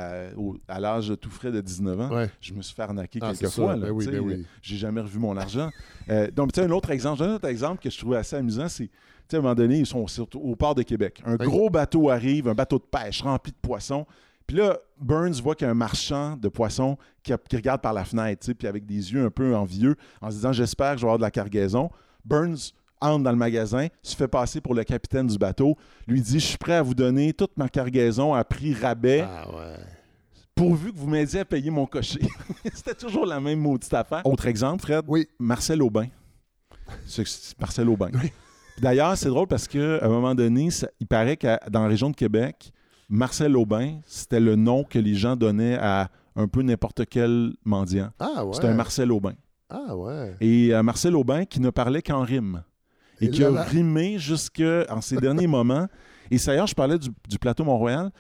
S2: à, l'âge tout frais de 19 ans,
S1: Ouais.
S2: je me suis fait arnaquer
S1: Ah,
S2: quelques fois.
S1: Ben oui, ben oui.
S2: J'ai jamais revu mon argent. Euh, donc, tu sais, un autre exemple, un autre exemple que je trouvais assez amusant, c'est, à un moment donné, ils sont surtout au port de Québec. Un gros bateau arrive, un bateau de pêche rempli de poissons. Puis là, Burns voit qu'il y a un marchand de poissons qui, a- qui regarde par la fenêtre, puis avec des yeux un peu envieux, en se disant J'espère que je vais avoir de la cargaison. Burns entre dans le magasin, se fait passer pour le capitaine du bateau, lui dit Je suis prêt à vous donner toute ma cargaison à prix rabais,
S1: Ah ouais.
S2: pourvu que vous m'aidiez à payer mon cocher. C'était toujours la même maudite affaire. Autre exemple, Fred?
S1: Oui.
S2: Marcel Aubin. Marcel Aubin.
S1: Oui.
S2: D'ailleurs, c'est drôle parce qu'à un moment donné, ça- il paraît que dans la région de Québec, Marcel Aubin, c'était le nom que les gens donnaient à un peu n'importe quel mendiant.
S1: Ah ouais.
S2: C'était un Marcel Aubin.
S1: Ah ouais.
S2: Et euh, Marcel Aubin qui ne parlait qu'en rime. Et,
S1: Et
S2: qui a rimé jusqu'en ces derniers moments. Et ça, d'ailleurs, je parlais du, du plateau Mont-Royal.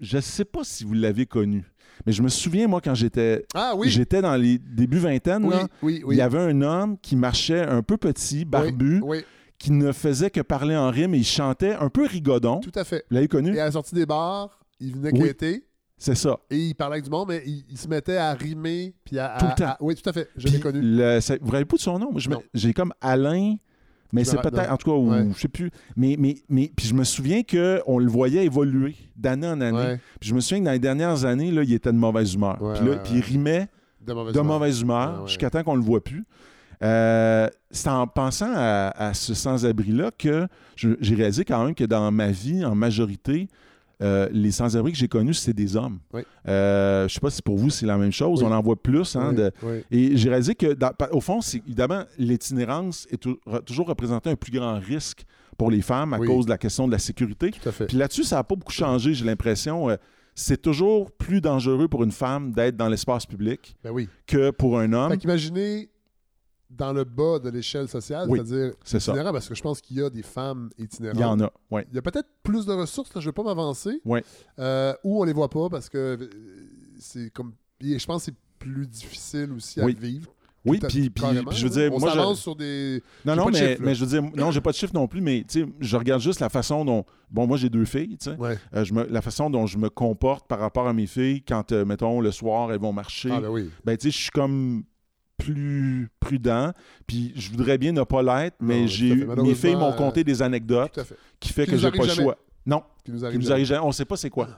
S2: Je ne sais pas si vous l'avez connu, mais je me souviens, moi, quand j'étais
S1: Ah oui.
S2: j'étais dans les débuts vingtaine,
S1: Oui,
S2: là,
S1: oui, oui.
S2: il y avait un homme qui marchait un peu petit, barbu, qui ne faisait que parler en rime et il chantait un peu rigodon.
S1: tout à fait.
S2: Vous l'avez connu?
S1: Et à la sortie des bars, il venait quêter
S2: C'est ça.
S1: et il parlait avec du monde, mais il, il se mettait à rimer. Puis à,
S2: Tout le temps.
S1: à- oui, tout à fait. Je l'ai connu.
S2: le- ça- vous ne pas de son nom? J'ai comme Alain, mais c'est peut-être, en tout cas, ou-
S1: Ouais.
S2: je sais plus. Mais, mais, mais puis je me souviens qu'on le voyait évoluer d'année en année.
S1: Ouais,
S2: Puis je me souviens que dans les dernières années, là, il était de mauvaise humeur.
S1: Ouais,
S2: puis, là, puis il rimait
S1: de mauvaise
S2: de
S1: humeur.
S2: mauvaise jusqu'à temps qu'on le voit plus. Euh, c'est en pensant à, à ce sans-abri-là que j'ai réalisé quand même que dans ma vie, en majorité, euh, les sans-abri que j'ai connus, c'est des hommes.
S1: Oui.
S2: Euh, je sais pas si pour vous c'est la même chose.
S1: Oui.
S2: On en voit plus. hein,
S1: Oui,
S2: de-
S1: oui.
S2: Et j'ai réalisé que, dans- au fond, évidemment, l'itinérance est toujours représenté un plus grand risque pour les femmes à cause de la question de la sécurité.
S1: Tout à fait.
S2: Puis là-dessus, ça n'a pas beaucoup changé, j'ai l'impression. Euh, c'est toujours plus dangereux pour une femme d'être dans l'espace public
S1: Ben
S2: que pour un homme.
S1: Fait qu'imaginez dans le bas de l'échelle sociale,
S2: Oui,
S1: c'est-à-dire
S2: C'est ça.
S1: itinérant, parce que je pense qu'il y a des femmes itinérantes.
S2: Il y en a, oui.
S1: Il y a peut-être plus de ressources, là, je ne vais pas m'avancer, euh, ou on les voit pas parce que euh, c'est comme. Et je pense que c'est plus difficile aussi à vivre.
S2: Oui, puis, je veux dire,
S1: on
S2: moi, je-
S1: sur des.
S2: non, non, mais, mais je veux dire, non, j'ai pas de chiffre non plus, mais tu sais, je regarde juste la façon dont, bon, moi j'ai deux filles, tu sais,
S1: Ouais.
S2: Euh, je me- la façon dont je me comporte par rapport à mes filles quand, euh, mettons, le soir elles vont marcher,
S1: Ah, ben oui.
S2: ben tu sais, je suis comme plus prudent, puis je voudrais bien ne pas l'être, mais j'ai mes filles m'ont conté des anecdotes qui fait que j'ai pas le choix. Non,
S1: Qui nous arrive. jamais.
S2: on sait pas c'est quoi.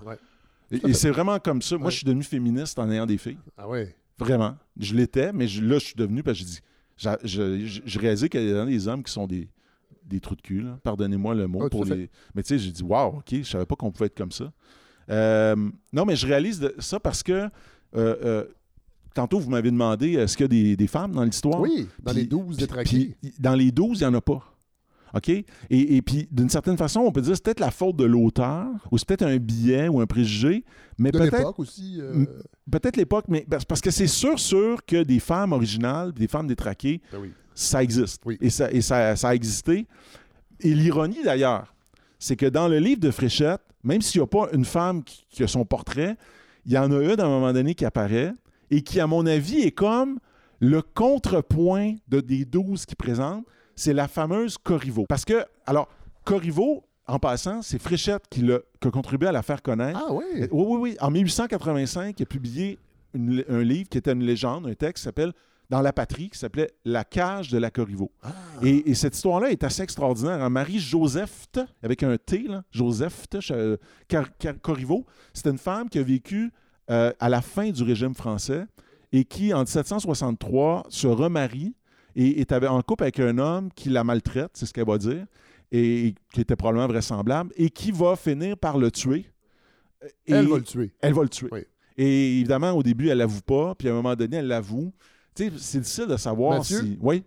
S2: Et, c'est vraiment comme ça. Moi, je suis devenu féministe en ayant des filles.
S1: Ah ouais.
S2: Vraiment. Je l'étais, mais là, je suis devenu parce que j'ai dit. Je, réalisais qu'il y a des hommes qui sont des, des trous de cul. Pardonnez-moi le mot
S1: Ah,
S2: pour les. Mais tu sais, j'ai dit, waouh, OK, je savais pas qu'on pouvait être comme ça. Euh, non, mais je réalise ça parce que. euh, euh, tantôt, vous m'avez demandé est-ce qu'il y a des, des femmes dans l'histoire?
S1: Oui, dans
S2: Puis-
S1: les 12
S2: puis-
S1: détraqués.
S2: dans les 12, il n'y en a pas. OK? Et, et puis, d'une certaine façon, on peut dire que c'est peut-être la faute de l'auteur, ou c'est peut-être un billet ou un préjugé, mais peut-être
S1: l'époque aussi. euh,
S2: peut-être l'époque, mais parce parce que c'est sûr, sûr que des femmes originales, des femmes détraquées,
S1: ben oui.
S2: ça existe.
S1: Oui.
S2: Et, ça, et ça, ça a existé. Et l'ironie, d'ailleurs, c'est que dans le livre de Fréchette, même s'il n'y a pas une femme qui, qui a son portrait, il y en a une à un moment donné qui apparaît et qui, à mon avis, est comme le contrepoint de, des 12 qui présentent, c'est la fameuse Corriveau. Parce que, alors, Corriveau, en passant, c'est Fréchette qui, l'a- qui a contribué à la faire connaître.
S1: Ah.
S2: Euh, Oui, oui, oui. En 1885, il a publié une- un livre qui était une légende, un texte qui s'appelle Dans la patrie, qui s'appelait La cage de la Corriveau.
S1: Ah.
S2: Et, et cette histoire-là est assez extraordinaire. hein. Marie-Joseph, avec un T, là, Joseph euh, Corriveau, c'était une femme qui a vécu euh, à la fin du régime français et qui, en 1763, se remarie et est en couple avec un homme qui la maltraite, c'est ce qu'elle va dire, et qui était probablement vraisemblable, et qui va finir par le tuer. Et-
S1: Elle va le tuer.
S2: elle va le tuer.
S1: Oui.
S2: Et évidemment, au début, elle l'avoue pas, puis à un moment donné, elle l'avoue. Tu sais, c'est difficile de savoir
S1: Mathieu?
S2: si. Oui?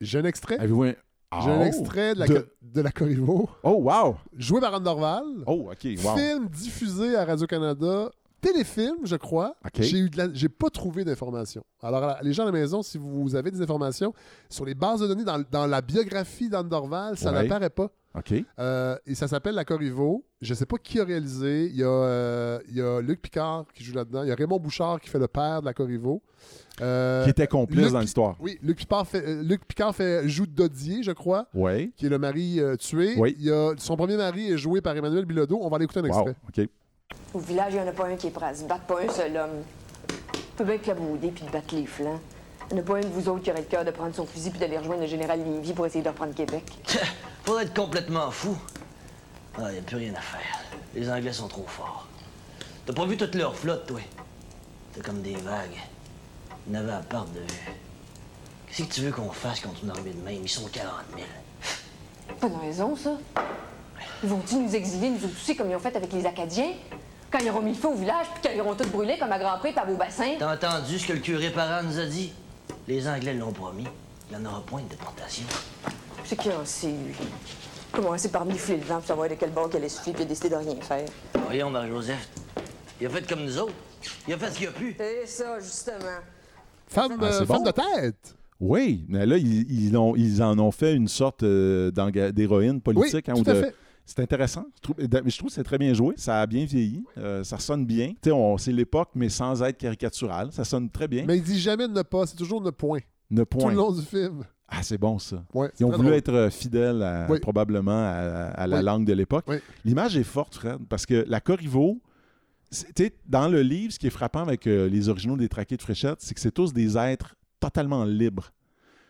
S1: J'ai un extrait.
S2: Avez-vous un.
S1: J'ai un
S2: Oh!
S1: extrait de la,
S2: De-
S1: co- de la Corriveau,
S2: Oh, wow!
S1: joué par Anne Dorval.
S2: Oh, OK, wow.
S1: Film diffusé à Radio-Canada. Téléfilm, je crois.
S2: OK.
S1: J'ai eu pas trouvé d'informations. Alors, les gens à la maison, si vous avez des informations sur les bases de données, dans, dans la biographie d'Anne Dorval, ça
S2: Ouais.
S1: n'apparaît pas.
S2: OK.
S1: Euh, et ça s'appelle La Corriveau. Je sais pas qui a réalisé. Il y a, euh, il y a Luc Picard qui joue là-dedans. Il y a Raymond Bouchard qui fait le père de La Corriveau. Euh,
S2: qui était complice
S1: Luc-
S2: dans l'histoire.
S1: Oui, Luc Picard fait, Luc Picard fait joue Dodier, je crois,
S2: Oui.
S1: qui est le mari tué.
S2: Oui.
S1: Il y a, son premier mari est joué par Emmanuel Bilodeau. On va aller écouter un
S2: Wow.
S1: extrait.
S2: OK.
S3: Au village, il n'y en a pas un qui est prêt à se battre, pas un seul homme. On peut bien clabauder puis de battre les flancs. Il n'y en a pas un de vous autres qui aurait le cœur de prendre son fusil puis d'aller rejoindre le général Lévy pour essayer de reprendre Québec.
S4: Faudrait être complètement fou. Ah, y a plus rien à faire. Les Anglais sont trop forts. T'as pas vu toute leur flotte, toi? C'est comme des vagues. Ils n'avaient à perdre de vue. Qu'est-ce que tu veux qu'on fasse contre une armée de même? Ils sont 40 000.
S3: Pas de raison, ça. Ils vont-ils nous exiler, nous aussi, comme ils ont fait avec les Acadiens? Quand ils auront mis le feu au village, puis qu'ils auront tout brûlé comme à Grand Prix par vos bassins?
S4: T'as entendu ce que le curé Parent nous a dit? Les Anglais l'ont promis. Il n'y en aura point de déportation.
S3: C'est qui en sait, lui? Commencer par mifler le vent pour savoir de quel bord qu'elle est suffit, puis a décidé de rien faire.
S4: Voyons, Marie-Joseph. Il a fait comme nous autres. Il a fait ce qu'il a pu.
S3: C'est ça, justement.
S1: Femme,
S2: Ah,
S1: euh,
S2: c'est
S1: femme de tête.
S2: Oui, mais là, ils, ils ont- ils en ont fait une sorte euh, d'héroïne
S1: Oui,
S2: politique. hein,
S1: tout
S2: ou
S1: à
S2: de-
S1: fait.
S2: C'est intéressant. Je trouve, mais je trouve que c'est très bien joué. Ça a bien vieilli. Euh, ça sonne bien. On- c'est l'époque, mais sans être caricatural. Ça sonne très bien.
S1: Mais il dit jamais ne pas, c'est toujours ne point.
S2: Ne
S1: Tout
S2: point.
S1: le long du film.
S2: Ah, c'est bon, ça.
S1: Ouais,
S2: Ils ont voulu
S1: drôle.
S2: être euh, fidèles à-
S1: Oui.
S2: probablement à, à la
S1: Oui.
S2: langue de l'époque.
S1: Oui.
S2: L'image est forte, Fred, parce que la Corriveau, dans le livre, ce qui est frappant avec euh, les originaux des Traqués de Fréchette, c'est que c'est tous des êtres totalement libres.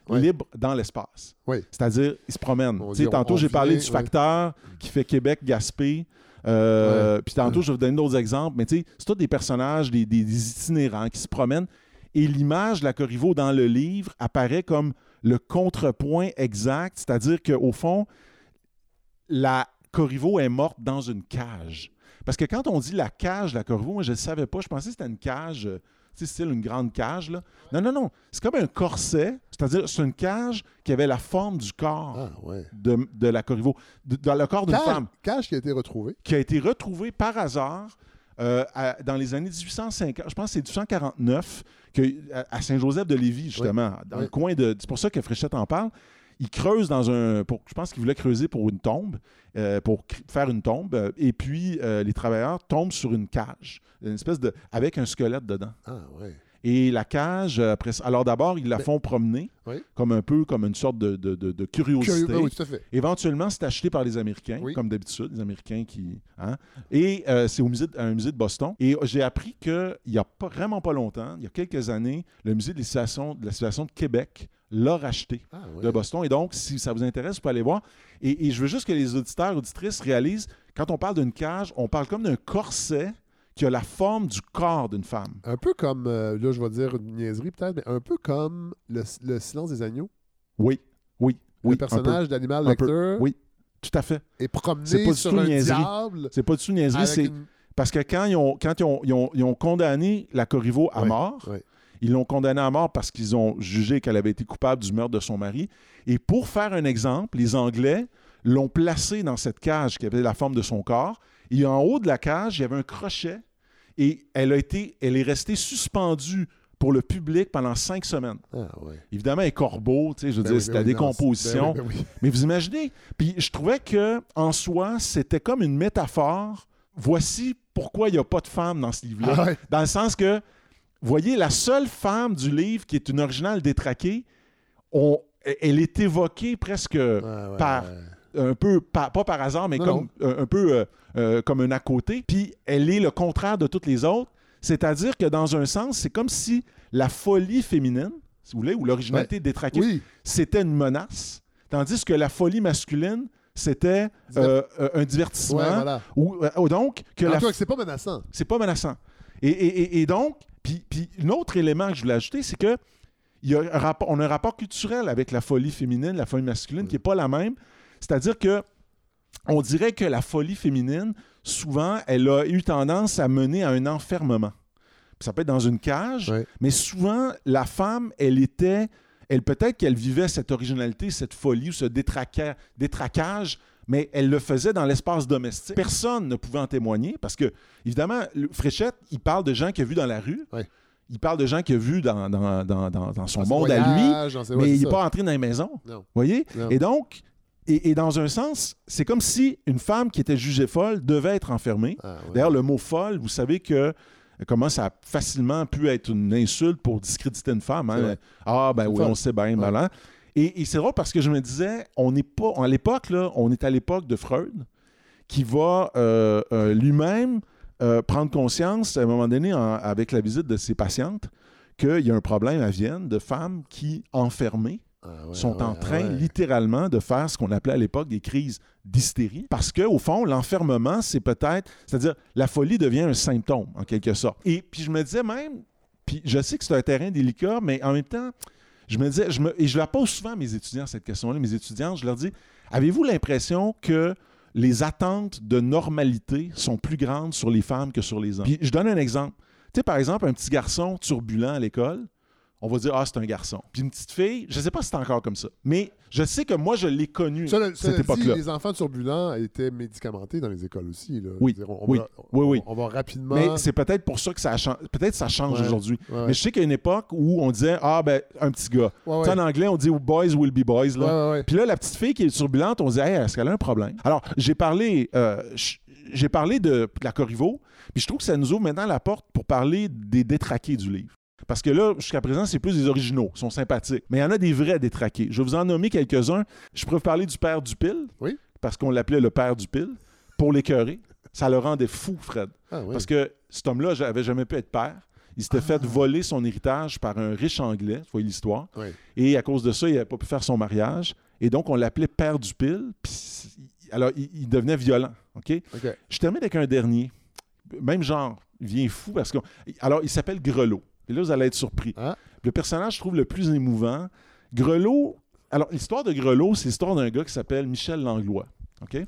S1: Oui.
S2: Libres dans l'espace.
S1: Oui.
S2: C'est-à-dire, ils se promènent. Tantôt, j'ai parlé du facteur qui fait Québec-Gaspé. Euh, Puis tantôt, je vais vous donner d'autres exemples. Mais tu sais, c'est tous des personnages, des, des- des itinérants qui se promènent. Et l'image de la Corriveau dans le livre apparaît comme le contrepoint exact. C'est-à-dire qu'au fond, la Corriveau est morte dans une cage. Parce que quand on dit la cage, la Corriveau, moi, je ne savais pas. Je pensais que c'était une cage, euh, tu sais, style une grande cage. Là. Non, non, non. C'est comme un corset. C'est-à-dire, c'est une cage qui avait la forme du corps
S1: Ah, ouais.
S2: de, de la Corriveau, de- dans le corps d'une
S1: Cage,
S2: femme,
S1: cage qui a été retrouvé.
S2: qui a été retrouvée par hasard euh, à- dans les années 1850, je pense que c'est 1849, que, à, à Saint-Joseph-de-Lévis, justement, dans
S1: Oui.
S2: le coin de... C'est pour ça que Fréchette en parle. Il creuse dans un... Pour, je pense qu'il voulait creuser pour une tombe, euh, pour faire une tombe, euh, et puis euh, les travailleurs tombent sur une cage, une espèce de... avec un squelette dedans.
S1: Ah, ouais.
S2: Et la cage, après, alors d'abord, ils la
S1: Mais-
S2: font promener,
S1: Oui.
S2: comme un peu comme une sorte de, de- de- de curiosité.
S1: Curieux. Ben oui, tout à fait.
S2: Éventuellement, c'est acheté par les Américains,
S1: Oui.
S2: comme d'habitude, les Américains qui. hein. Et euh, c'est au musée, de- un musée de Boston. Et j'ai appris qu'il n'y a pas, vraiment pas longtemps, il y a quelques années, le musée de la civilisation de, la civilisation de Québec l'a racheté
S1: Ah,
S2: de Boston. Et donc, si ça vous intéresse, vous pouvez aller voir. Et, et je veux juste que les auditeurs, auditrices réalisent, quand on parle d'une cage, on parle comme d'un corset qui a la forme du corps d'une femme.
S1: Un peu comme, euh, là, je vais dire une niaiserie peut-être, mais un peu comme le, le silence des agneaux.
S2: Oui, oui, oui.
S1: le personnage d'animal lecteur
S2: Oui, tout à fait. C'est
S1: promené
S2: pas du
S1: sur
S2: tout
S1: un
S2: niaiserie.
S1: diable.
S2: C'est pas du tout niaiserie, c'est.
S1: une-
S2: Parce que quand ils ont, quand ils ont, ils ont- ils ont condamné la Corriveau à mort. Ils l'ont condamnée à mort parce qu'ils ont jugé qu'elle avait été coupable du meurtre de son mari. Et pour faire un exemple, les Anglais l'ont placée dans cette cage qui avait la forme de son corps. Et en haut de la cage, il y avait un crochet. Et elle, a été, elle est restée suspendue pour le public pendant cinq semaines.
S1: Ah, ouais.
S2: Évidemment, un corbeau, tu sais, je veux
S1: Ben
S2: dire,
S1: oui,
S2: c'est
S1: ben
S2: la
S1: oui,
S2: décomposition.
S1: ben ben oui.
S2: Mais vous imaginez? Puis je trouvais que en soi, c'était comme une métaphore. Voici pourquoi il n'y a pas de femme dans ce livre-là.
S1: Ah ouais.
S2: Dans le sens que, voyez, la seule femme du livre qui est une originale détraquée, on- elle est évoquée presque
S1: Ouais, ouais,
S2: par-
S1: ouais.
S2: un peu, pas, pas par hasard, mais
S1: Non,
S2: comme un, un peu euh, euh, comme un à côté. Puis elle est le contraire de toutes les autres. C'est-à-dire que dans un sens, c'est comme si la folie féminine, si vous voulez, ou l'originalité détraquée,
S1: Oui,
S2: c'était une menace, tandis que la folie masculine, c'était euh, euh, un divertissement.
S1: voilà.
S2: ou, euh, ou donc, que
S1: En
S2: la
S1: c'est pas menaçant.
S2: c'est pas menaçant. Et, et- et- et donc, puis, puis un autre élément que je voulais ajouter, c'est que il y a un rapport, on a un rapport culturel avec la folie féminine, la folie masculine, qui n'est pas la même. C'est-à-dire que on dirait que la folie féminine, souvent, elle a eu tendance à mener à un enfermement. Puis ça peut être dans une cage, mais souvent, la femme, elle était, elle peut-être qu'elle vivait cette originalité, cette folie ou ce détraqua- détraquage, mais elle le faisait dans l'espace domestique. Personne ne pouvait en témoigner parce que, évidemment, Fréchette, il parle de gens qu'il a vus dans la rue. Il parle de gens qu'il a vus dans, dans, dans- dans- dans son monde à lui, mais il n'est pas entré dans les maisons.
S1: Non.
S2: voyez?
S1: Non.
S2: Et donc, et, et dans un sens, c'est comme si une femme qui était jugée folle devait être enfermée.
S1: Ah, ouais.
S2: D'ailleurs, le mot folle, vous savez que euh, comment ça a facilement pu être une insulte pour discréditer une femme. hein? Ah, ben oui, on sait bien,
S1: Ouais.
S2: Et, et c'est drôle parce que je me disais, on n'est pas, à l'époque, là, on est à l'époque de Freud, qui va euh, euh, lui-même euh, prendre conscience, à un moment donné, en- avec la visite de ses patientes, qu'il y a un problème à Vienne de femmes qui, enfermées,
S1: Ah, ouais,
S2: sont
S1: ouais,
S2: en train
S1: ouais.
S2: littéralement de faire ce qu'on appelait à l'époque des crises d'hystérie. Parce que au fond, l'enfermement, c'est peut-être, c'est-à-dire la folie devient un symptôme, en quelque sorte. Et puis je me disais même, puis je sais que c'est un terrain délicat, mais en même temps, je me disais, je me, et je la pose souvent à mes étudiants cette question-là, mes étudiantes, je leur dis, Avez-vous l'impression que les attentes de normalité sont plus grandes sur les femmes que sur les hommes? Je donne un exemple. Tu sais, par exemple, un petit garçon turbulent à l'école, on va dire Ah, c'est un garçon. Puis une petite fille, je sais pas si c'est encore comme ça. Mais je sais que moi, je l'ai connu
S1: Ça,
S2: cette époque-là.
S1: les enfants turbulents étaient médicamentés dans les écoles aussi. là.
S2: Oui,
S1: dire, on,
S2: oui,
S1: va,
S2: oui, oui.
S1: On, va rapidement.
S2: Mais c'est peut-être pour ça que ça a changé. Peut-être ça change
S1: Ouais,
S2: aujourd'hui.
S1: ouais,
S2: Mais je sais qu'il y a une époque où on disait Ah, ben, un petit gars.
S1: Ouais.
S2: En anglais, on dit Boys will be boys. Là. Puis là, la petite fille qui est turbulente, on dit Hey, est-ce qu'elle a un problème? Alors, j'ai parlé, euh, j'ai parlé de, de la Corriveau, puis je trouve que ça nous ouvre maintenant la porte pour parler des détraqués du livre. Parce que là, jusqu'à présent, c'est plus des originaux, ils sont sympathiques. Mais il y en a des vrais détraqués. Je vais vous en nommer quelques-uns. Je pourrais vous parler du père du pile,
S1: Oui.
S2: parce qu'on l'appelait le père du pile, pour l'écœurer. Ça le rendait fou, Fred.
S1: Ah, oui.
S2: Parce que cet homme-là n'avait jamais pu être père. Il s'était fait voler son héritage par un riche anglais, vous voyez l'histoire.
S1: Oui.
S2: Et à cause de ça, il n'avait pas pu faire son mariage. Et donc, on l'appelait père du pile. Alors, il, il devenait violent. OK. Je termine avec un dernier. Même genre, il vient fou parce que. Alors, il s'appelle Grelot. Et là, vous allez être surpris.
S1: Ah.
S2: Le personnage, je trouve, le plus émouvant. Grelot. Alors, l'histoire de Grelot, c'est l'histoire d'un gars qui s'appelle Michel Langlois. OK?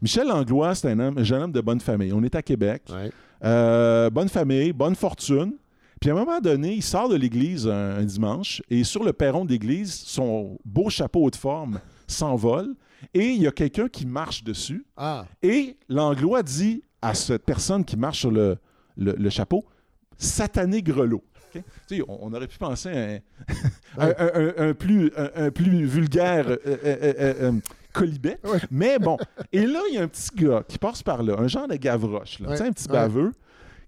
S2: Michel Langlois, c'est un, homme, un jeune homme de bonne famille. On est à Québec.
S1: Ouais.
S2: Euh, bonne famille, bonne fortune. Puis à un moment donné, il sort de l'église un, un dimanche et sur le perron de l'église, son beau chapeau haute forme s'envole et il y a quelqu'un qui marche dessus.
S1: Ah,
S2: Et l'anglois dit à cette personne qui marche sur le, le- le chapeau Satané grelot. On, on aurait pu penser à un, un- un- un plus, un, un plus vulgaire euh, euh, euh, euh, colibet.
S1: Ouais.
S2: Mais bon. Et là, il y a un petit gars qui passe par là, un genre de gavroche, là,
S1: Ouais.
S2: un petit baveux,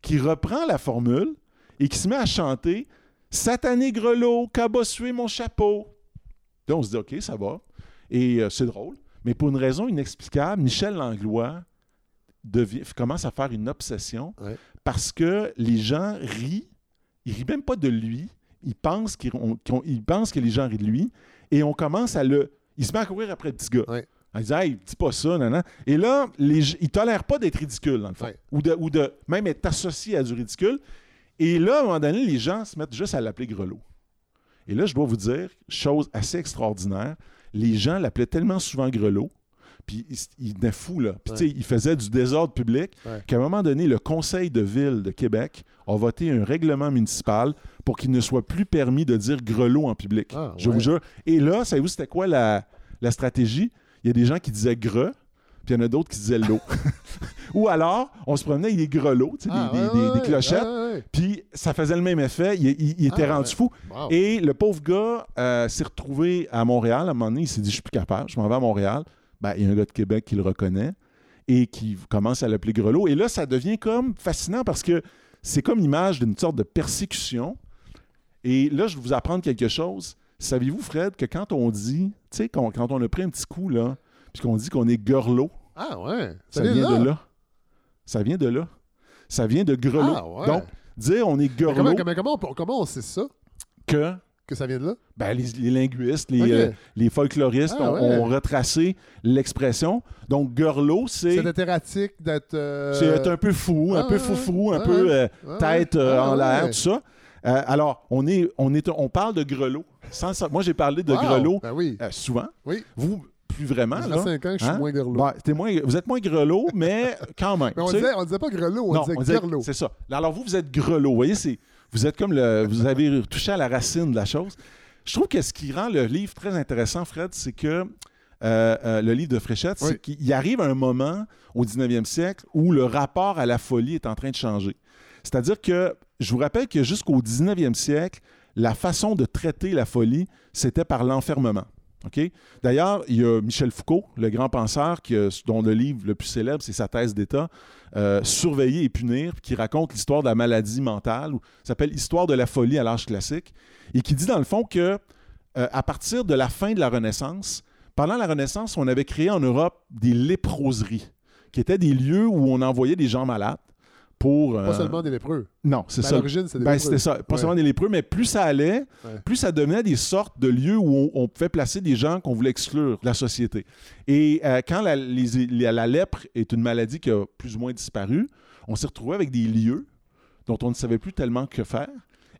S2: qui reprend la formule et qui se met à chanter Satané grelot, cabossué mon chapeau. Là, on se dit OK, ça va. Et c'est drôle. Mais pour une raison inexplicable, Michel Langlois devient- commence à faire une obsession parce que les gens rient. Ils rient même pas de lui. Ils pensent que les gens rient de lui. Et on commence à le. Il se met à courir après le petit gars.
S1: Ouais.
S2: En disant, hey, dis pas ça, nan. Et là, les, ils tolèrent pas d'être ridicule, dans le fond.
S1: Ouais.
S2: Ou, de, ou de même être associé à du ridicule. Et là, à un moment donné, les gens se mettent juste à l'appeler grelot. Et là, je dois vous dire, chose assez extraordinaire, les gens l'appelaient tellement souvent grelot, puis il, il fou, là. Puis,
S1: Ouais.
S2: tu sais, il faisait du désordre public,
S1: Ouais.
S2: qu'à un moment donné, le conseil de ville de Québec a voté un règlement municipal pour qu'il ne soit plus permis de dire grelot en public.
S1: Ah,
S2: je vous jure. Et là, savez-vous, c'était quoi la, la stratégie? Il y a des gens qui disaient gre, puis il y en a d'autres qui disaient l'eau. Ou alors, on se promenait grelots, tu sais,
S1: Ah,
S2: des,
S1: ouais,
S2: des- des- clochettes, puis ça faisait le même effet. Il, il- il était
S1: Ah,
S2: rendu
S1: ouais.
S2: fou.
S1: Wow.
S2: Et le pauvre gars euh, s'est retrouvé à Montréal. À un moment donné, il s'est dit Je suis plus capable, je m'en vais à Montréal. Ben, il y a un gars de Québec qui le reconnaît et qui commence à l'appeler Grelot. Et là, ça devient comme fascinant parce que c'est comme l'image d'une sorte de persécution. Et là, je vais vous apprendre quelque chose. Saviez-vous, Fred, que quand on dit, tu sais, quand, quand on a pris un petit coup, là, puis qu'on dit qu'on est Grelot,
S1: Ah, ouais.
S2: ça vient de là. Ça vient de là. Ça vient de Grelot.
S1: Ah, ouais.
S2: Donc, dire on est Grelot,
S1: comment, comment, comment on, comment on sait ça,
S2: que
S1: que ça vient de là?
S2: Ben, les, les linguistes, les, euh, les folkloristes
S1: Ah,
S2: ont,
S1: ouais.
S2: ont retracé l'expression. Donc, Gurlo, c'est
S1: C'est erratique d'être... euh,
S2: c'est être un peu fou, un peu foufou, un peu euh, tête en l'air, tout ça. Euh, alors, on, est, on, est, on parle de grelot. Sans, moi, j'ai parlé de
S1: Wow.
S2: grelot
S1: Ben oui.
S2: souvent.
S1: Oui.
S2: Vous, plus vraiment.
S1: Ça fait 5 ans que je suis
S2: Hein?
S1: moins grelot.
S2: Moins, vous êtes moins grelot, mais quand même.
S1: Mais on
S2: sais.
S1: disait, on disait pas grelot, on
S2: Non,
S1: disait
S2: on disait-
S1: grelot.
S2: C'est ça. Alors vous, vous êtes grelot. Vous voyez, c'est, vous êtes comme le, vous avez touché à la racine de la chose. Je trouve que ce qui rend le livre très intéressant, Fred, c'est que euh, euh, le livre de Fréchette,
S1: Oui.
S2: c'est qu'il arrive un moment au 19e siècle où le rapport à la folie est en train de changer. C'est-à-dire que, je vous rappelle que jusqu'au 19e siècle, la façon de traiter la folie, c'était par l'enfermement. D'ailleurs, il y a Michel Foucault, le grand penseur, qui dont le livre le plus célèbre, c'est sa thèse d'État, euh, Surveiller et punir, qui raconte l'histoire de la maladie mentale, ou s'appelle Histoire de la folie à l'âge classique, et qui dit dans le fond que euh, à partir de la fin de la Renaissance, pendant la Renaissance, on avait créé en Europe des léproseries, qui étaient des lieux où on envoyait des gens malades pour... euh,
S1: Pas seulement des lépreux.
S2: Non, c'est
S1: Ben,
S2: ça.
S1: À l'origine,
S2: Ben,
S1: lépreux.
S2: c'était ça. Pas
S1: Ouais.
S2: seulement des lépreux, mais plus ça allait,
S1: Ouais.
S2: plus ça devenait des sortes de lieux où on, on pouvait placer des gens qu'on voulait exclure de la société. Et euh, quand la, les- la- la lèpre est une maladie qui a plus ou moins disparu, on s'est retrouvé avec des lieux dont on ne savait plus tellement que faire.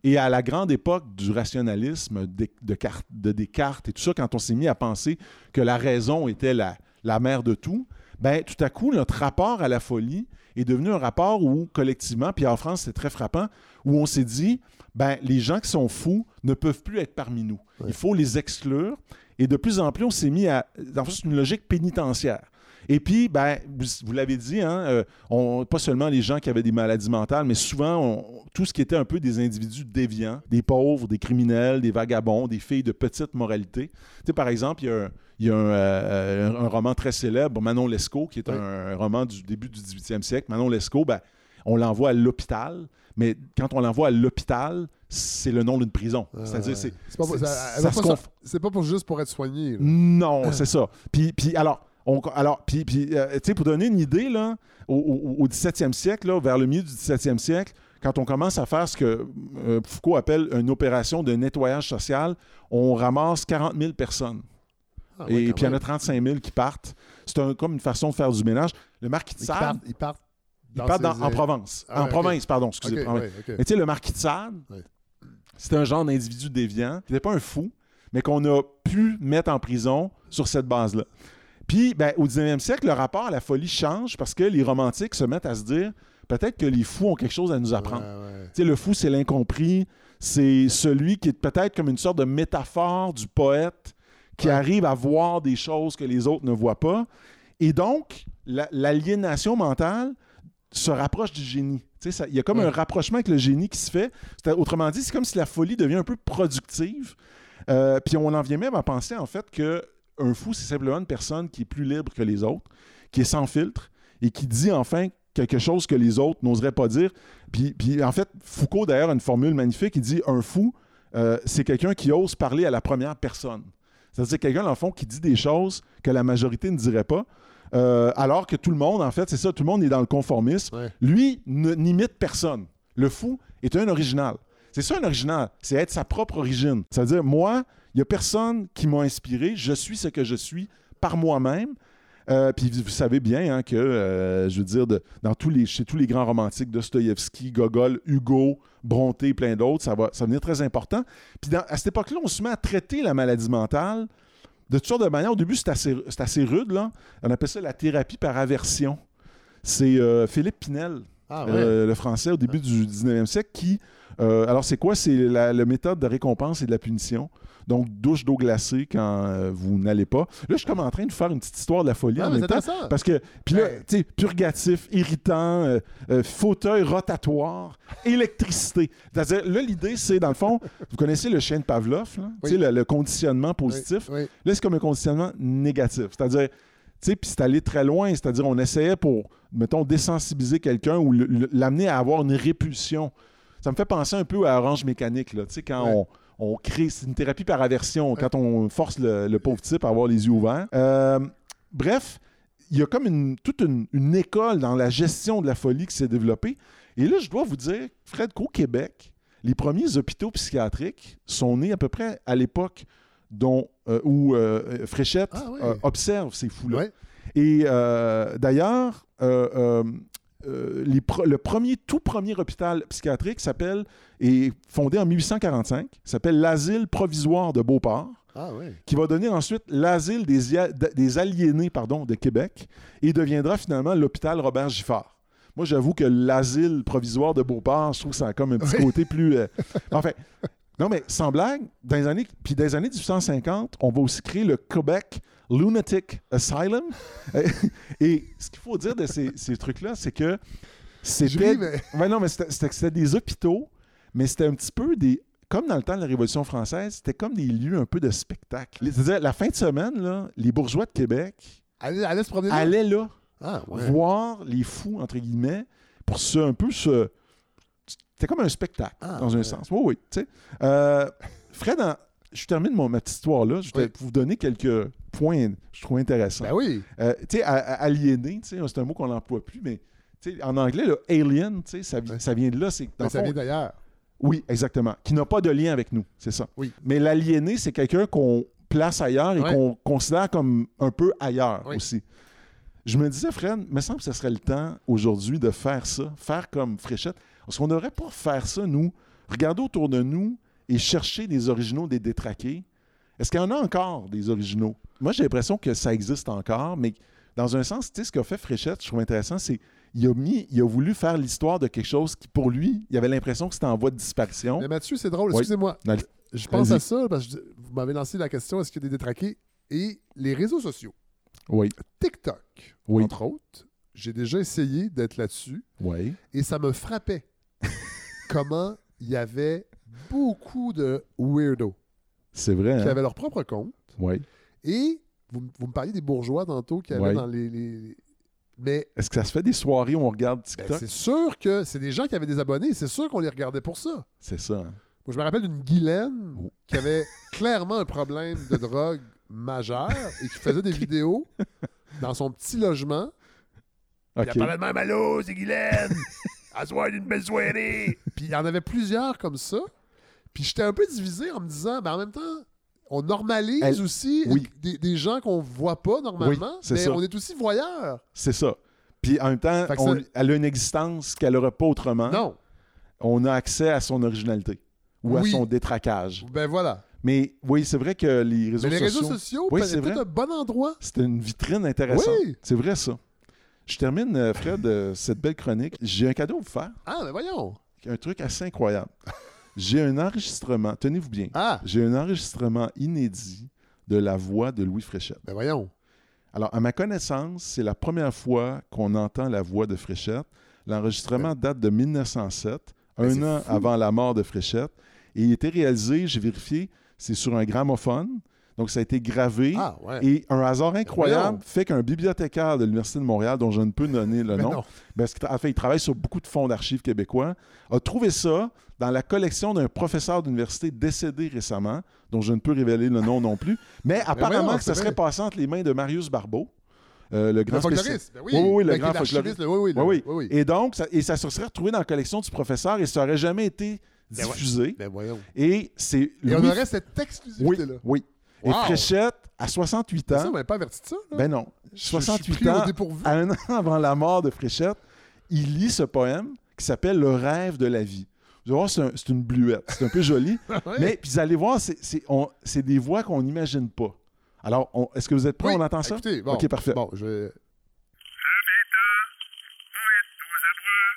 S2: Et à la grande époque du rationalisme de, de, Car- de Descartes et tout ça, quand on s'est mis à penser que la raison était la, la mère de tout, ben, tout à coup, notre rapport à la folie est devenu un rapport où, collectivement, puis en France, c'est très frappant, où on s'est dit, ben, les gens qui sont fous ne peuvent plus être parmi nous.
S1: Ouais.
S2: Il faut les exclure. Et de plus en plus, on s'est mis à. En fait, c'est une logique pénitentiaire. Et puis, ben, vous, vous l'avez dit, hein, euh, on- pas seulement les gens qui avaient des maladies mentales, mais souvent on- tout ce qui était un peu des individus déviants, des pauvres, des criminels, des vagabonds, des filles de petite moralité. Tu sais, par exemple, il y a, un, il y a un, euh, un- un roman très célèbre, Manon Lescaut, qui est
S1: Oui.
S2: un, roman du début du 18e siècle. Manon Lescaut, ben, on l'envoie à l'hôpital, mais quand on l'envoie à l'hôpital, c'est le nom d'une prison.
S1: Ah,
S2: C'est-à-dire, c'est.
S1: C'est pas, pour- ça-
S2: ça
S1: pas
S2: conf-
S1: ça- c'est pas pour juste pour être soigné. là.
S2: non, c'est ça. Puis, puis alors, on, alors puis, puis, euh, tu sais, pour donner une idée, là, au, au- au 17e siècle, là, vers le milieu du 17e siècle, quand on commence à faire ce que euh, Foucault appelle une opération de nettoyage social, on ramasse 40 000 personnes.
S1: Ah,
S2: et puis il y en a
S1: même.
S2: 35 000 qui partent. C'est un- comme une façon de faire du ménage. Le marquis de
S1: Ils
S2: Sade,
S1: partent, ils partent dans
S2: en Provence.
S1: Ah,
S2: en province, pardon, excusez. province.
S1: ouais, ok.
S2: Mais tu sais, le marquis de Sade, c'était un genre d'individu déviant, qui n'était pas un fou, mais qu'on a pu mettre en prison sur cette base-là. Puis, ben, au 19e siècle, le rapport à la folie change parce que les romantiques se mettent à se dire peut-être que les fous ont quelque chose à nous apprendre.
S1: Ouais, ouais.
S2: Le fou, c'est l'incompris. C'est celui qui est peut-être comme une sorte de métaphore du poète qui
S1: Ouais.
S2: arrive à voir des choses que les autres ne voient pas. Et donc, la- l'aliénation mentale se rapproche du génie. Il y a comme un rapprochement avec le génie qui se fait. Autrement dit, c'est comme si la folie devient un peu productive. Euh, puis on en vient même à penser, en fait, que un fou, c'est simplement une personne qui est plus libre que les autres, qui est sans filtre et qui dit enfin quelque chose que les autres n'oseraient pas dire. Puis, puis, en fait, Foucault, d'ailleurs, a une formule magnifique. Il dit un fou, euh, c'est quelqu'un qui ose parler à la première personne. C'est-à-dire quelqu'un, dans le fond, qui dit des choses que la majorité ne dirait pas. euh, alors que tout le monde, en fait, c'est ça, tout le monde est dans le conformisme.
S1: Ouais.
S2: Lui n'imite personne. Le fou est un original. C'est ça un original, c'est être sa propre origine. C'est-à-dire, moi, il n'y a personne qui m'a inspiré, je suis ce que je suis par moi-même. Euh, puis vous savez bien hein, que, euh, je veux dire, de- dans tous les, chez tous les grands romantiques, Dostoïevski, Gogol, Hugo, Bronté, plein d'autres, ça va, ça va très important. Puis à cette époque-là, on se met à traiter la maladie mentale de toutes sortes de manières. Au début, c'est assez, assez rude. Là. On appelle ça la thérapie par aversion. C'est euh, Philippe Pinel,
S1: Ah, ouais.
S2: le français au début du 19e siècle, qui. alors, c'est quoi? C'est la, la méthode de récompense et de la punition. Donc, douche d'eau glacée quand euh, vous n'allez pas. Là, je suis comme en train de faire une petite histoire de la folie
S1: Ah,
S2: en même temps. Parce que, puis là, tu sais, purgatif, irritant, euh, euh, fauteuil rotatoire, électricité. C'est-à-dire, là, l'idée, c'est, dans le fond, vous connaissez le chien de Pavlov, là? Tu sais,
S1: Oui.
S2: le, le conditionnement positif?
S1: Oui, oui.
S2: Là, c'est comme un conditionnement négatif. C'est-à-dire, tu sais, puis c'est allé très loin. C'est-à-dire, on essayait pour, mettons, désensibiliser quelqu'un ou l'amener à avoir une répulsion. Ça me fait penser un peu à Orange Mécanique, là. Tu sais, quand
S1: Ouais.
S2: on, on crée, c'est une thérapie par aversion, quand on force le, le pauvre type à avoir les yeux ouverts. Euh, bref, il y a comme une, toute une, une école dans la gestion de la folie qui s'est développée. Et là, je dois vous dire, Fred, qu'au Québec, les premiers hôpitaux psychiatriques sont nés à peu près à l'époque dont, euh, où euh, Fréchette
S1: Ah oui.
S2: observe ces fous-là.
S1: Ouais.
S2: Et d'ailleurs, euh, les le premier, tout premier hôpital psychiatrique s'appelle, est fondé en 1845, s'appelle l'Asile provisoire de Beauport
S1: Ah, oui.
S2: qui va donner ensuite l'asile des, aliénés pardon, de Québec et deviendra finalement l'hôpital Robert Giffard. Moi, j'avoue que l'asile provisoire de Beauport, je trouve que ça a comme un petit
S1: Oui.
S2: côté plus... euh, Enfin, non, mais sans blague, dans les années, puis dans les années 1850, on va aussi créer le Quebec Lunatic Asylum. Et ce qu'il faut dire de ces, ces trucs-là, c'est que c'était...
S1: ris, mais-
S2: Ouais, non, mais c'était- des hôpitaux, mais c'était un petit peu des. Comme dans le temps de la Révolution française, c'était comme des lieux un peu de spectacle. C'est-à-dire, la fin de semaine, là, les bourgeois de Québec
S1: Allez, allez se promener là?
S2: allaient là
S1: Ah, ouais.
S2: voir les fous, entre guillemets, pour se, un peu se. C'était comme un spectacle,
S1: Ah,
S2: dans un
S1: ouais.
S2: sens. Oui, oui. tu sais. Euh, Fred, en- je termine mon, ma petite histoire-là. Je vais
S1: Oui.
S2: vous donner quelques points que je trouve intéressants.
S1: Ben oui.
S2: Euh, tu sais, aliéné, tu sais, c'est un mot qu'on n'emploie plus, mais tu sais, en anglais, le alien, tu sais, ça, vi- ça vient de là. C'est, dans
S1: Ben, ça
S2: fond,
S1: vient d'ailleurs.
S2: oui, exactement. Qui n'a pas de lien avec nous, c'est ça.
S1: Oui.
S2: Mais l'aliéné, c'est quelqu'un qu'on place ailleurs et
S1: Ouais.
S2: qu'on considère comme un peu ailleurs
S1: Oui.
S2: aussi. Je me disais, Fred, il me semble que ce serait le temps aujourd'hui de faire ça, faire comme Fréchette. Est-ce qu'on ne devrait pas faire ça, nous, regardez autour de nous et cherchez des originaux des détraqués. Est-ce qu'il y en a encore des originaux? Moi, j'ai l'impression que ça existe encore, mais dans un sens, tu sais, ce qu'a fait Fréchette, je trouve intéressant, c'est il a mis, il a voulu faire l'histoire de quelque chose qui, pour lui, il avait l'impression que c'était en voie de disparition.
S1: Mais Mathieu, c'est drôle. Excusez-moi. Je pense à ça parce que je- vous m'avez lancé la question est-ce qu'il y a des détraqués? Et les réseaux sociaux.
S2: Oui,
S1: TikTok,
S2: Oui.
S1: entre autres, j'ai déjà essayé d'être là-dessus
S2: oui.
S1: et ça me frappait comment il y avait beaucoup de weirdos
S2: C'est vrai.
S1: qui
S2: Hein?
S1: avaient leur propre compte.
S2: Oui.
S1: Et vous, me parliez des bourgeois tantôt qui
S2: Ouais.
S1: dans les. les- Mais
S2: Est-ce que ça se fait des soirées où on regarde
S1: ben,
S2: TikTok?
S1: c'est sûr que c'est des gens qui avaient des abonnés, c'est sûr qu'on les regardait pour ça.
S2: c'est ça. hein?
S1: Moi, je me rappelle d'une Guylaine
S2: Oh.
S1: qui avait clairement un problème de drogue majeur et qui faisait des vidéos dans son petit logement. Il parlait de même, allô, c'est Guylaine! À soir d'une belle soirée! Puis il y en avait plusieurs comme ça. Puis j'étais un peu divisé en me disant, ben en même temps, on normalise
S2: Elle-
S1: aussi
S2: oui.
S1: des, des gens qu'on voit pas normalement,
S2: Oui,
S1: mais
S2: ça.
S1: on est aussi voyeurs.
S2: C'est ça. Puis en même temps, on- elle a une existence qu'elle n'aurait pas autrement.
S1: Non.
S2: On a accès à son originalité ou à son détraquage.
S1: Ben voilà.
S2: Mais oui, c'est vrai que les réseaux
S1: Mais les
S2: sociaux,
S1: réseaux sociaux,
S2: Oui, c'est
S1: un bon endroit.
S2: c'est une vitrine intéressante.
S1: Oui.
S2: C'est vrai ça. Je termine, euh, Fred, euh, cette belle chronique. J'ai un cadeau à vous faire.
S1: Ah, ben voyons.
S2: Un truc assez incroyable. J'ai un enregistrement, tenez-vous bien,
S1: Ah,
S2: j'ai un enregistrement inédit de la voix de Louis Fréchette.
S1: ben voyons.
S2: Alors, à ma connaissance, c'est la première fois qu'on entend la voix de Fréchette. L'enregistrement date de 1907,
S1: Mais
S2: un an
S1: fou.
S2: avant la mort de Fréchette. Et il était réalisé, j'ai vérifié, c'est sur un gramophone. Donc, ça a été gravé.
S1: Ah, ouais.
S2: Et un hasard incroyable
S1: Voyons.
S2: fait qu'un bibliothécaire de l'Université de Montréal, dont je ne peux donner le
S1: Ben
S2: nom, parce qu'il tra- en fait, il travaille sur beaucoup de fonds d'archives québécois, a trouvé ça dans la collection d'un professeur d'université décédé récemment, dont je ne peux révéler le nom non plus, mais apparemment que ça serait passé entre les mains de Marius Barbeau, euh, le grand
S1: Le
S2: spécialiste.
S1: ben oui.
S2: Oui, le
S1: Ben,
S2: grand folkloriste.
S1: le- Oui, oui, le-
S2: Oui, oui.
S1: oui, oui.
S2: Et donc, ça, et ça se serait retrouvé dans la collection du professeur et ça n'aurait jamais été
S1: Ben
S2: diffusé.
S1: Ben.
S2: Et c'est
S1: Et on aurait cette exclusivité-là.
S2: oui. Et. Fréchette, à 68
S1: Ça, on
S2: ans,
S1: pas averti de ça. là.
S2: ben non,
S1: Je- je suis
S2: 68
S1: pris au
S2: ans,
S1: dépourvu.
S2: à un an avant la mort de Fréchette, il lit ce poème qui s'appelle Le rêve de la vie. Vous allez voir, c'est un- c'est une bluette. C'est un peu joli.
S1: Ouais.
S2: Mais puis vous allez voir, c'est- des voix qu'on n'imagine pas. Alors, est-ce que vous êtes prêts?
S1: Oui,
S2: On entend ça?
S1: Écoutez, bon,
S2: OK, parfait.
S1: Bon, je vais...
S5: poète aux abois,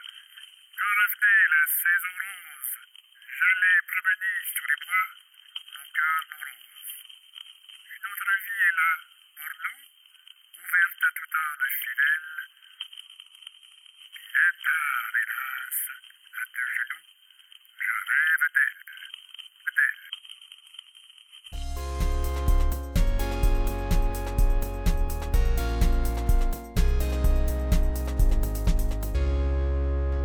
S5: quand revenait la saison rose, j'allais promener sous les bois, mon cœur morose. Une autre vie est là pour nous, à tout âme fidèle. Bien tard, hélas, à deux genoux, je rêve d'elle, d'elle.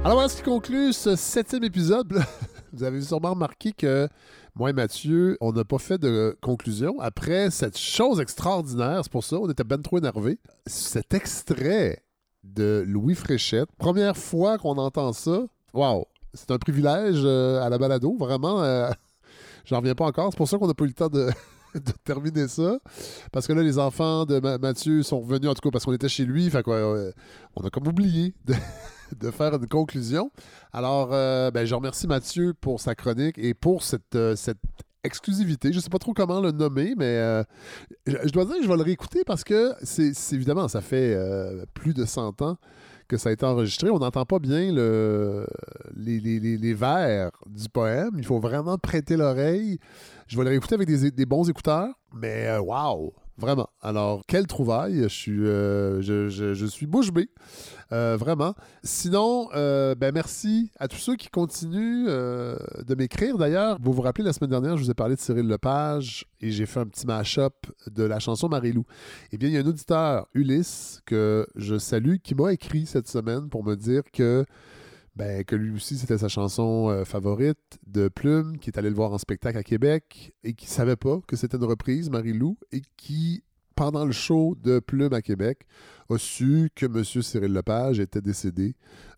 S1: Alors voilà ce qui conclut ce septième épisode. Vous avez sûrement remarqué que moi et Mathieu, on n'a pas fait de conclusion. Après cette chose extraordinaire, c'est pour ça, on était ben trop énervés. Cet extrait de Louis Fréchette, première fois qu'on entend ça, waouh, c'est un privilège euh, à la balado, vraiment. euh, J'en reviens pas encore. C'est pour ça qu'on n'a pas eu le temps de, terminer ça. Parce que là, les enfants de Ma- Mathieu sont revenus, en tout cas, parce qu'on était chez lui. Fait quoi, on a comme oublié de, de faire une conclusion. Alors, euh, ben, je remercie Mathieu pour sa chronique et pour cette, euh, exclusivité. Je ne sais pas trop comment le nommer, mais euh, je, dois dire que je vais le réécouter parce que c'est évidemment, ça fait plus de 100 ans que ça a été enregistré. On n'entend pas bien le, les, les- les- vers du poème. Il faut vraiment prêter l'oreille. Je vais le réécouter avec des, bons écouteurs, mais waouh! Vraiment. Alors, quelle trouvaille? Je suis, euh, bouche bée. Euh, vraiment. Sinon, euh, ben merci à tous ceux qui continuent euh, de m'écrire. D'ailleurs, vous vous rappelez, la semaine dernière, je vous ai parlé de Cyril Lepage et j'ai fait un petit mash-up de la chanson Marie-Lou. Eh bien, il y a un auditeur, Ulysse, que je salue, qui m'a écrit cette semaine pour me dire que, ben, que lui aussi, c'était sa chanson euh, favorite de Plume, qui est allé le voir en spectacle à Québec et qui savait pas que c'était une reprise, Marie-Lou, et qui pendant le show de Plume à Québec, a su que M. Cyril Lepage était décédé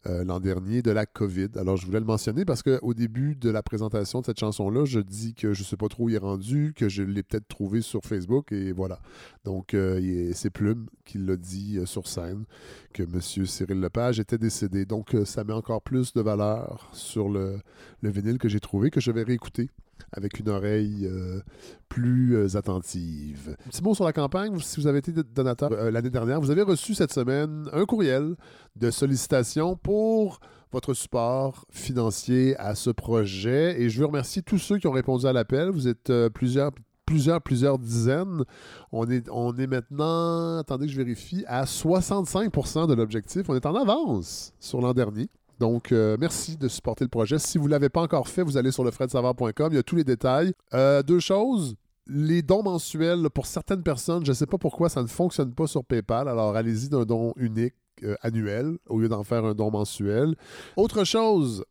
S1: euh, l'an dernier de la COVID. Alors, je voulais le mentionner parce qu'au début de la présentation de cette chanson-là, je dis que je ne sais pas trop où il est rendu, que je l'ai peut-être trouvé sur Facebook, et voilà. Donc, euh, c'est Plume qui l'a dit euh, sur scène, que M. Cyril Lepage était décédé. Donc, ça met encore plus de valeur sur le vinyle que j'ai trouvé, que je vais réécouter avec une oreille euh, plus euh, attentive. Un petit mot sur la campagne. Si vous avez été donateur euh, l'année dernière, vous avez reçu cette semaine un courriel de sollicitation pour votre support financier à ce projet. Et je veux remercier tous ceux qui ont répondu à l'appel. Vous êtes plusieurs plusieurs, plusieurs dizaines. On est, on est maintenant, attendez que je vérifie, à 65 de l'objectif. On est en avance sur l'an dernier. Donc, euh, merci de supporter le projet. Si vous ne l'avez pas encore fait, vous allez sur lefredsavard.com. Il y a tous les détails. Euh, deux choses. Les dons mensuels, pour certaines personnes, je ne sais pas pourquoi ça ne fonctionne pas sur PayPal. Alors, allez-y d'un don unique euh, annuel au lieu d'en faire un don mensuel. Autre chose,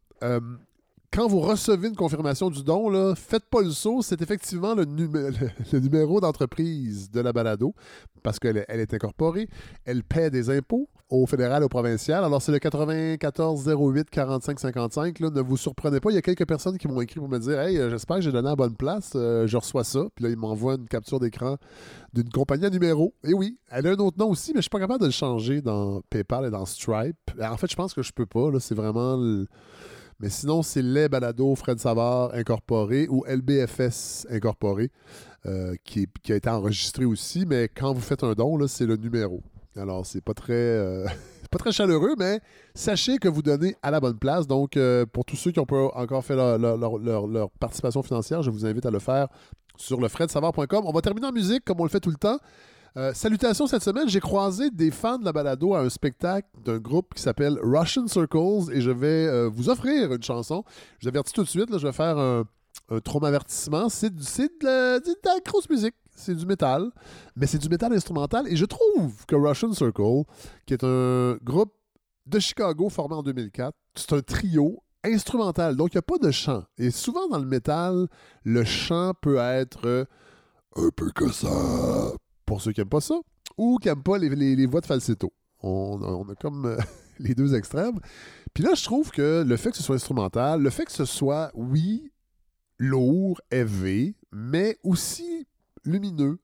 S1: quand vous recevez une confirmation du don, faites pas le saut. C'est effectivement le, numé- le numéro d'entreprise de la balado parce qu'elle est- incorporée. Elle paie des impôts au fédéral au provincial. Alors, c'est le 94 08 45 55. Là, ne vous surprenez pas. Il y a quelques personnes qui m'ont écrit pour me dire Hey, euh, j'espère que j'ai donné à la bonne place. Euh, je reçois ça. Puis là, ils m'envoient une capture d'écran d'une compagnie à numéro. Et oui, elle a un autre nom aussi, mais je suis pas capable de le changer dans PayPal et dans Stripe. En fait, je pense que je peux pas. C'est vraiment. le- mais sinon, c'est les balados Fred Savard incorporé ou LBFS incorporé euh, qui, a été enregistré aussi. Mais quand vous faites un don, c'est le numéro. Alors, c'est pas très, euh, pas très chaleureux, mais sachez que vous donnez à la bonne place. Donc, euh, pour tous ceux qui n'ont pas encore fait leur, participation financière, je vous invite à le faire sur le fredsavard.com. On va terminer en musique comme on le fait tout le temps. Euh, salutations cette semaine, j'ai croisé des fans de la balado à un spectacle d'un groupe qui s'appelle Russian Circles et je vais euh, vous offrir une chanson. Je vous avertis tout de suite, là, je vais faire un, un traumavertissement. C'est de, la- grosse musique, c'est du métal, mais c'est du métal instrumental et je trouve que Russian Circle, qui est un groupe de Chicago formé en 2004, c'est un trio instrumental, donc il n'y a pas de chant. Et souvent dans le métal, le chant peut être un peu que ça, pour ceux qui n'aiment pas ça, ou qui n'aiment pas les, voix de falsetto. On, a comme euh, les deux extrêmes. Puis là, je trouve que le fait que ce soit instrumental, le fait que ce soit, oui, lourd, élevé, mais aussi lumineux,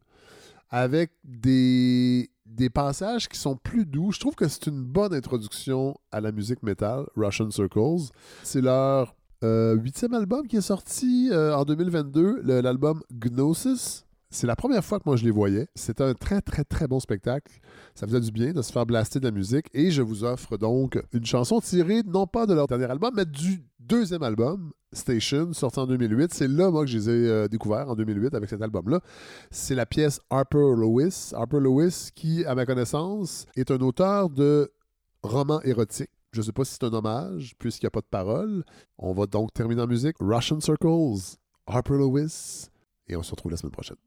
S1: avec des, passages qui sont plus doux, je trouve que c'est une bonne introduction à la musique metal, Russian Circles. C'est leur euh, huitième album qui est sorti euh, en 2022, le- l'album Gnosis. C'est la première fois que moi je les voyais. C'était un très très très bon spectacle. Ça faisait du bien de se faire blaster de la musique. Et je vous offre donc une chanson tirée non pas de leur dernier album, mais du deuxième album, Station, sorti en 2008. C'est là, moi, que je les ai euh, découverts en 2008 avec cet album-là. C'est la pièce Harper Lewis. Harper Lewis, qui, à ma connaissance, est un auteur de romans érotiques. Je ne sais pas si c'est un hommage, puisqu'il n'y a pas de parole. On va donc terminer en musique. Russian Circles, Harper Lewis, et on se retrouve la semaine prochaine.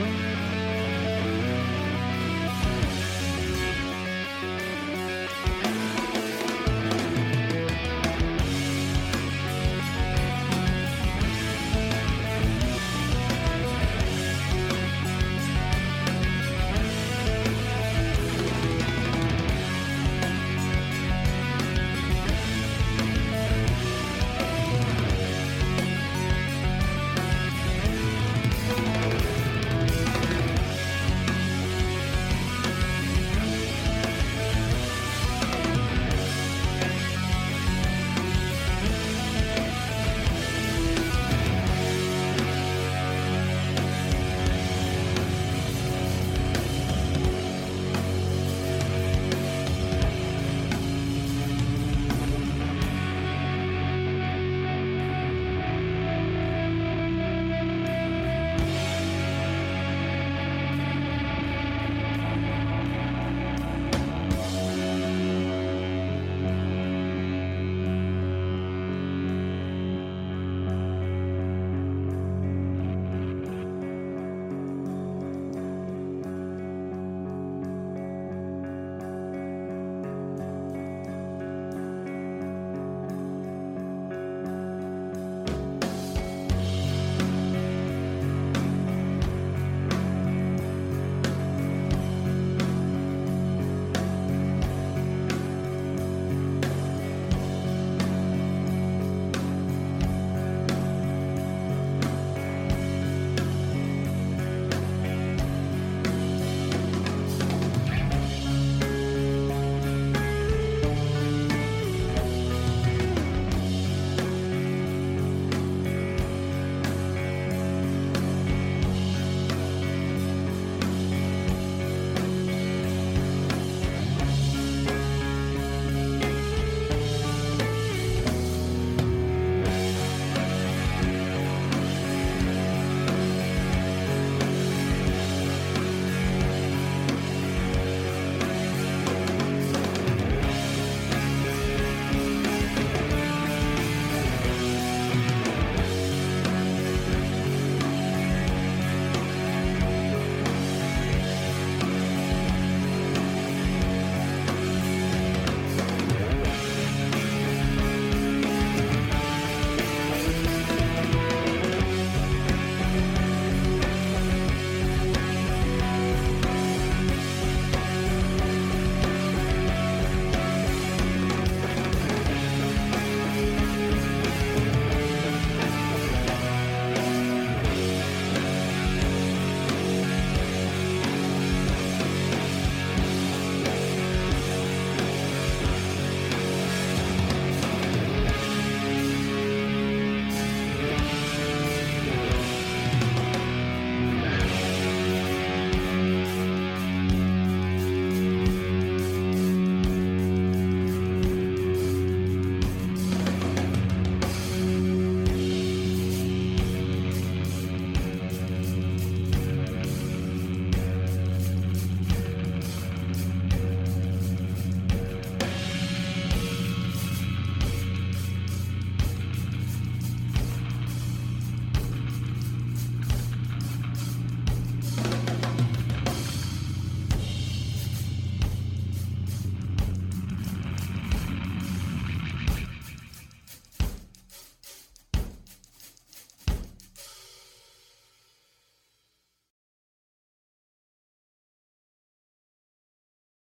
S1: Bye.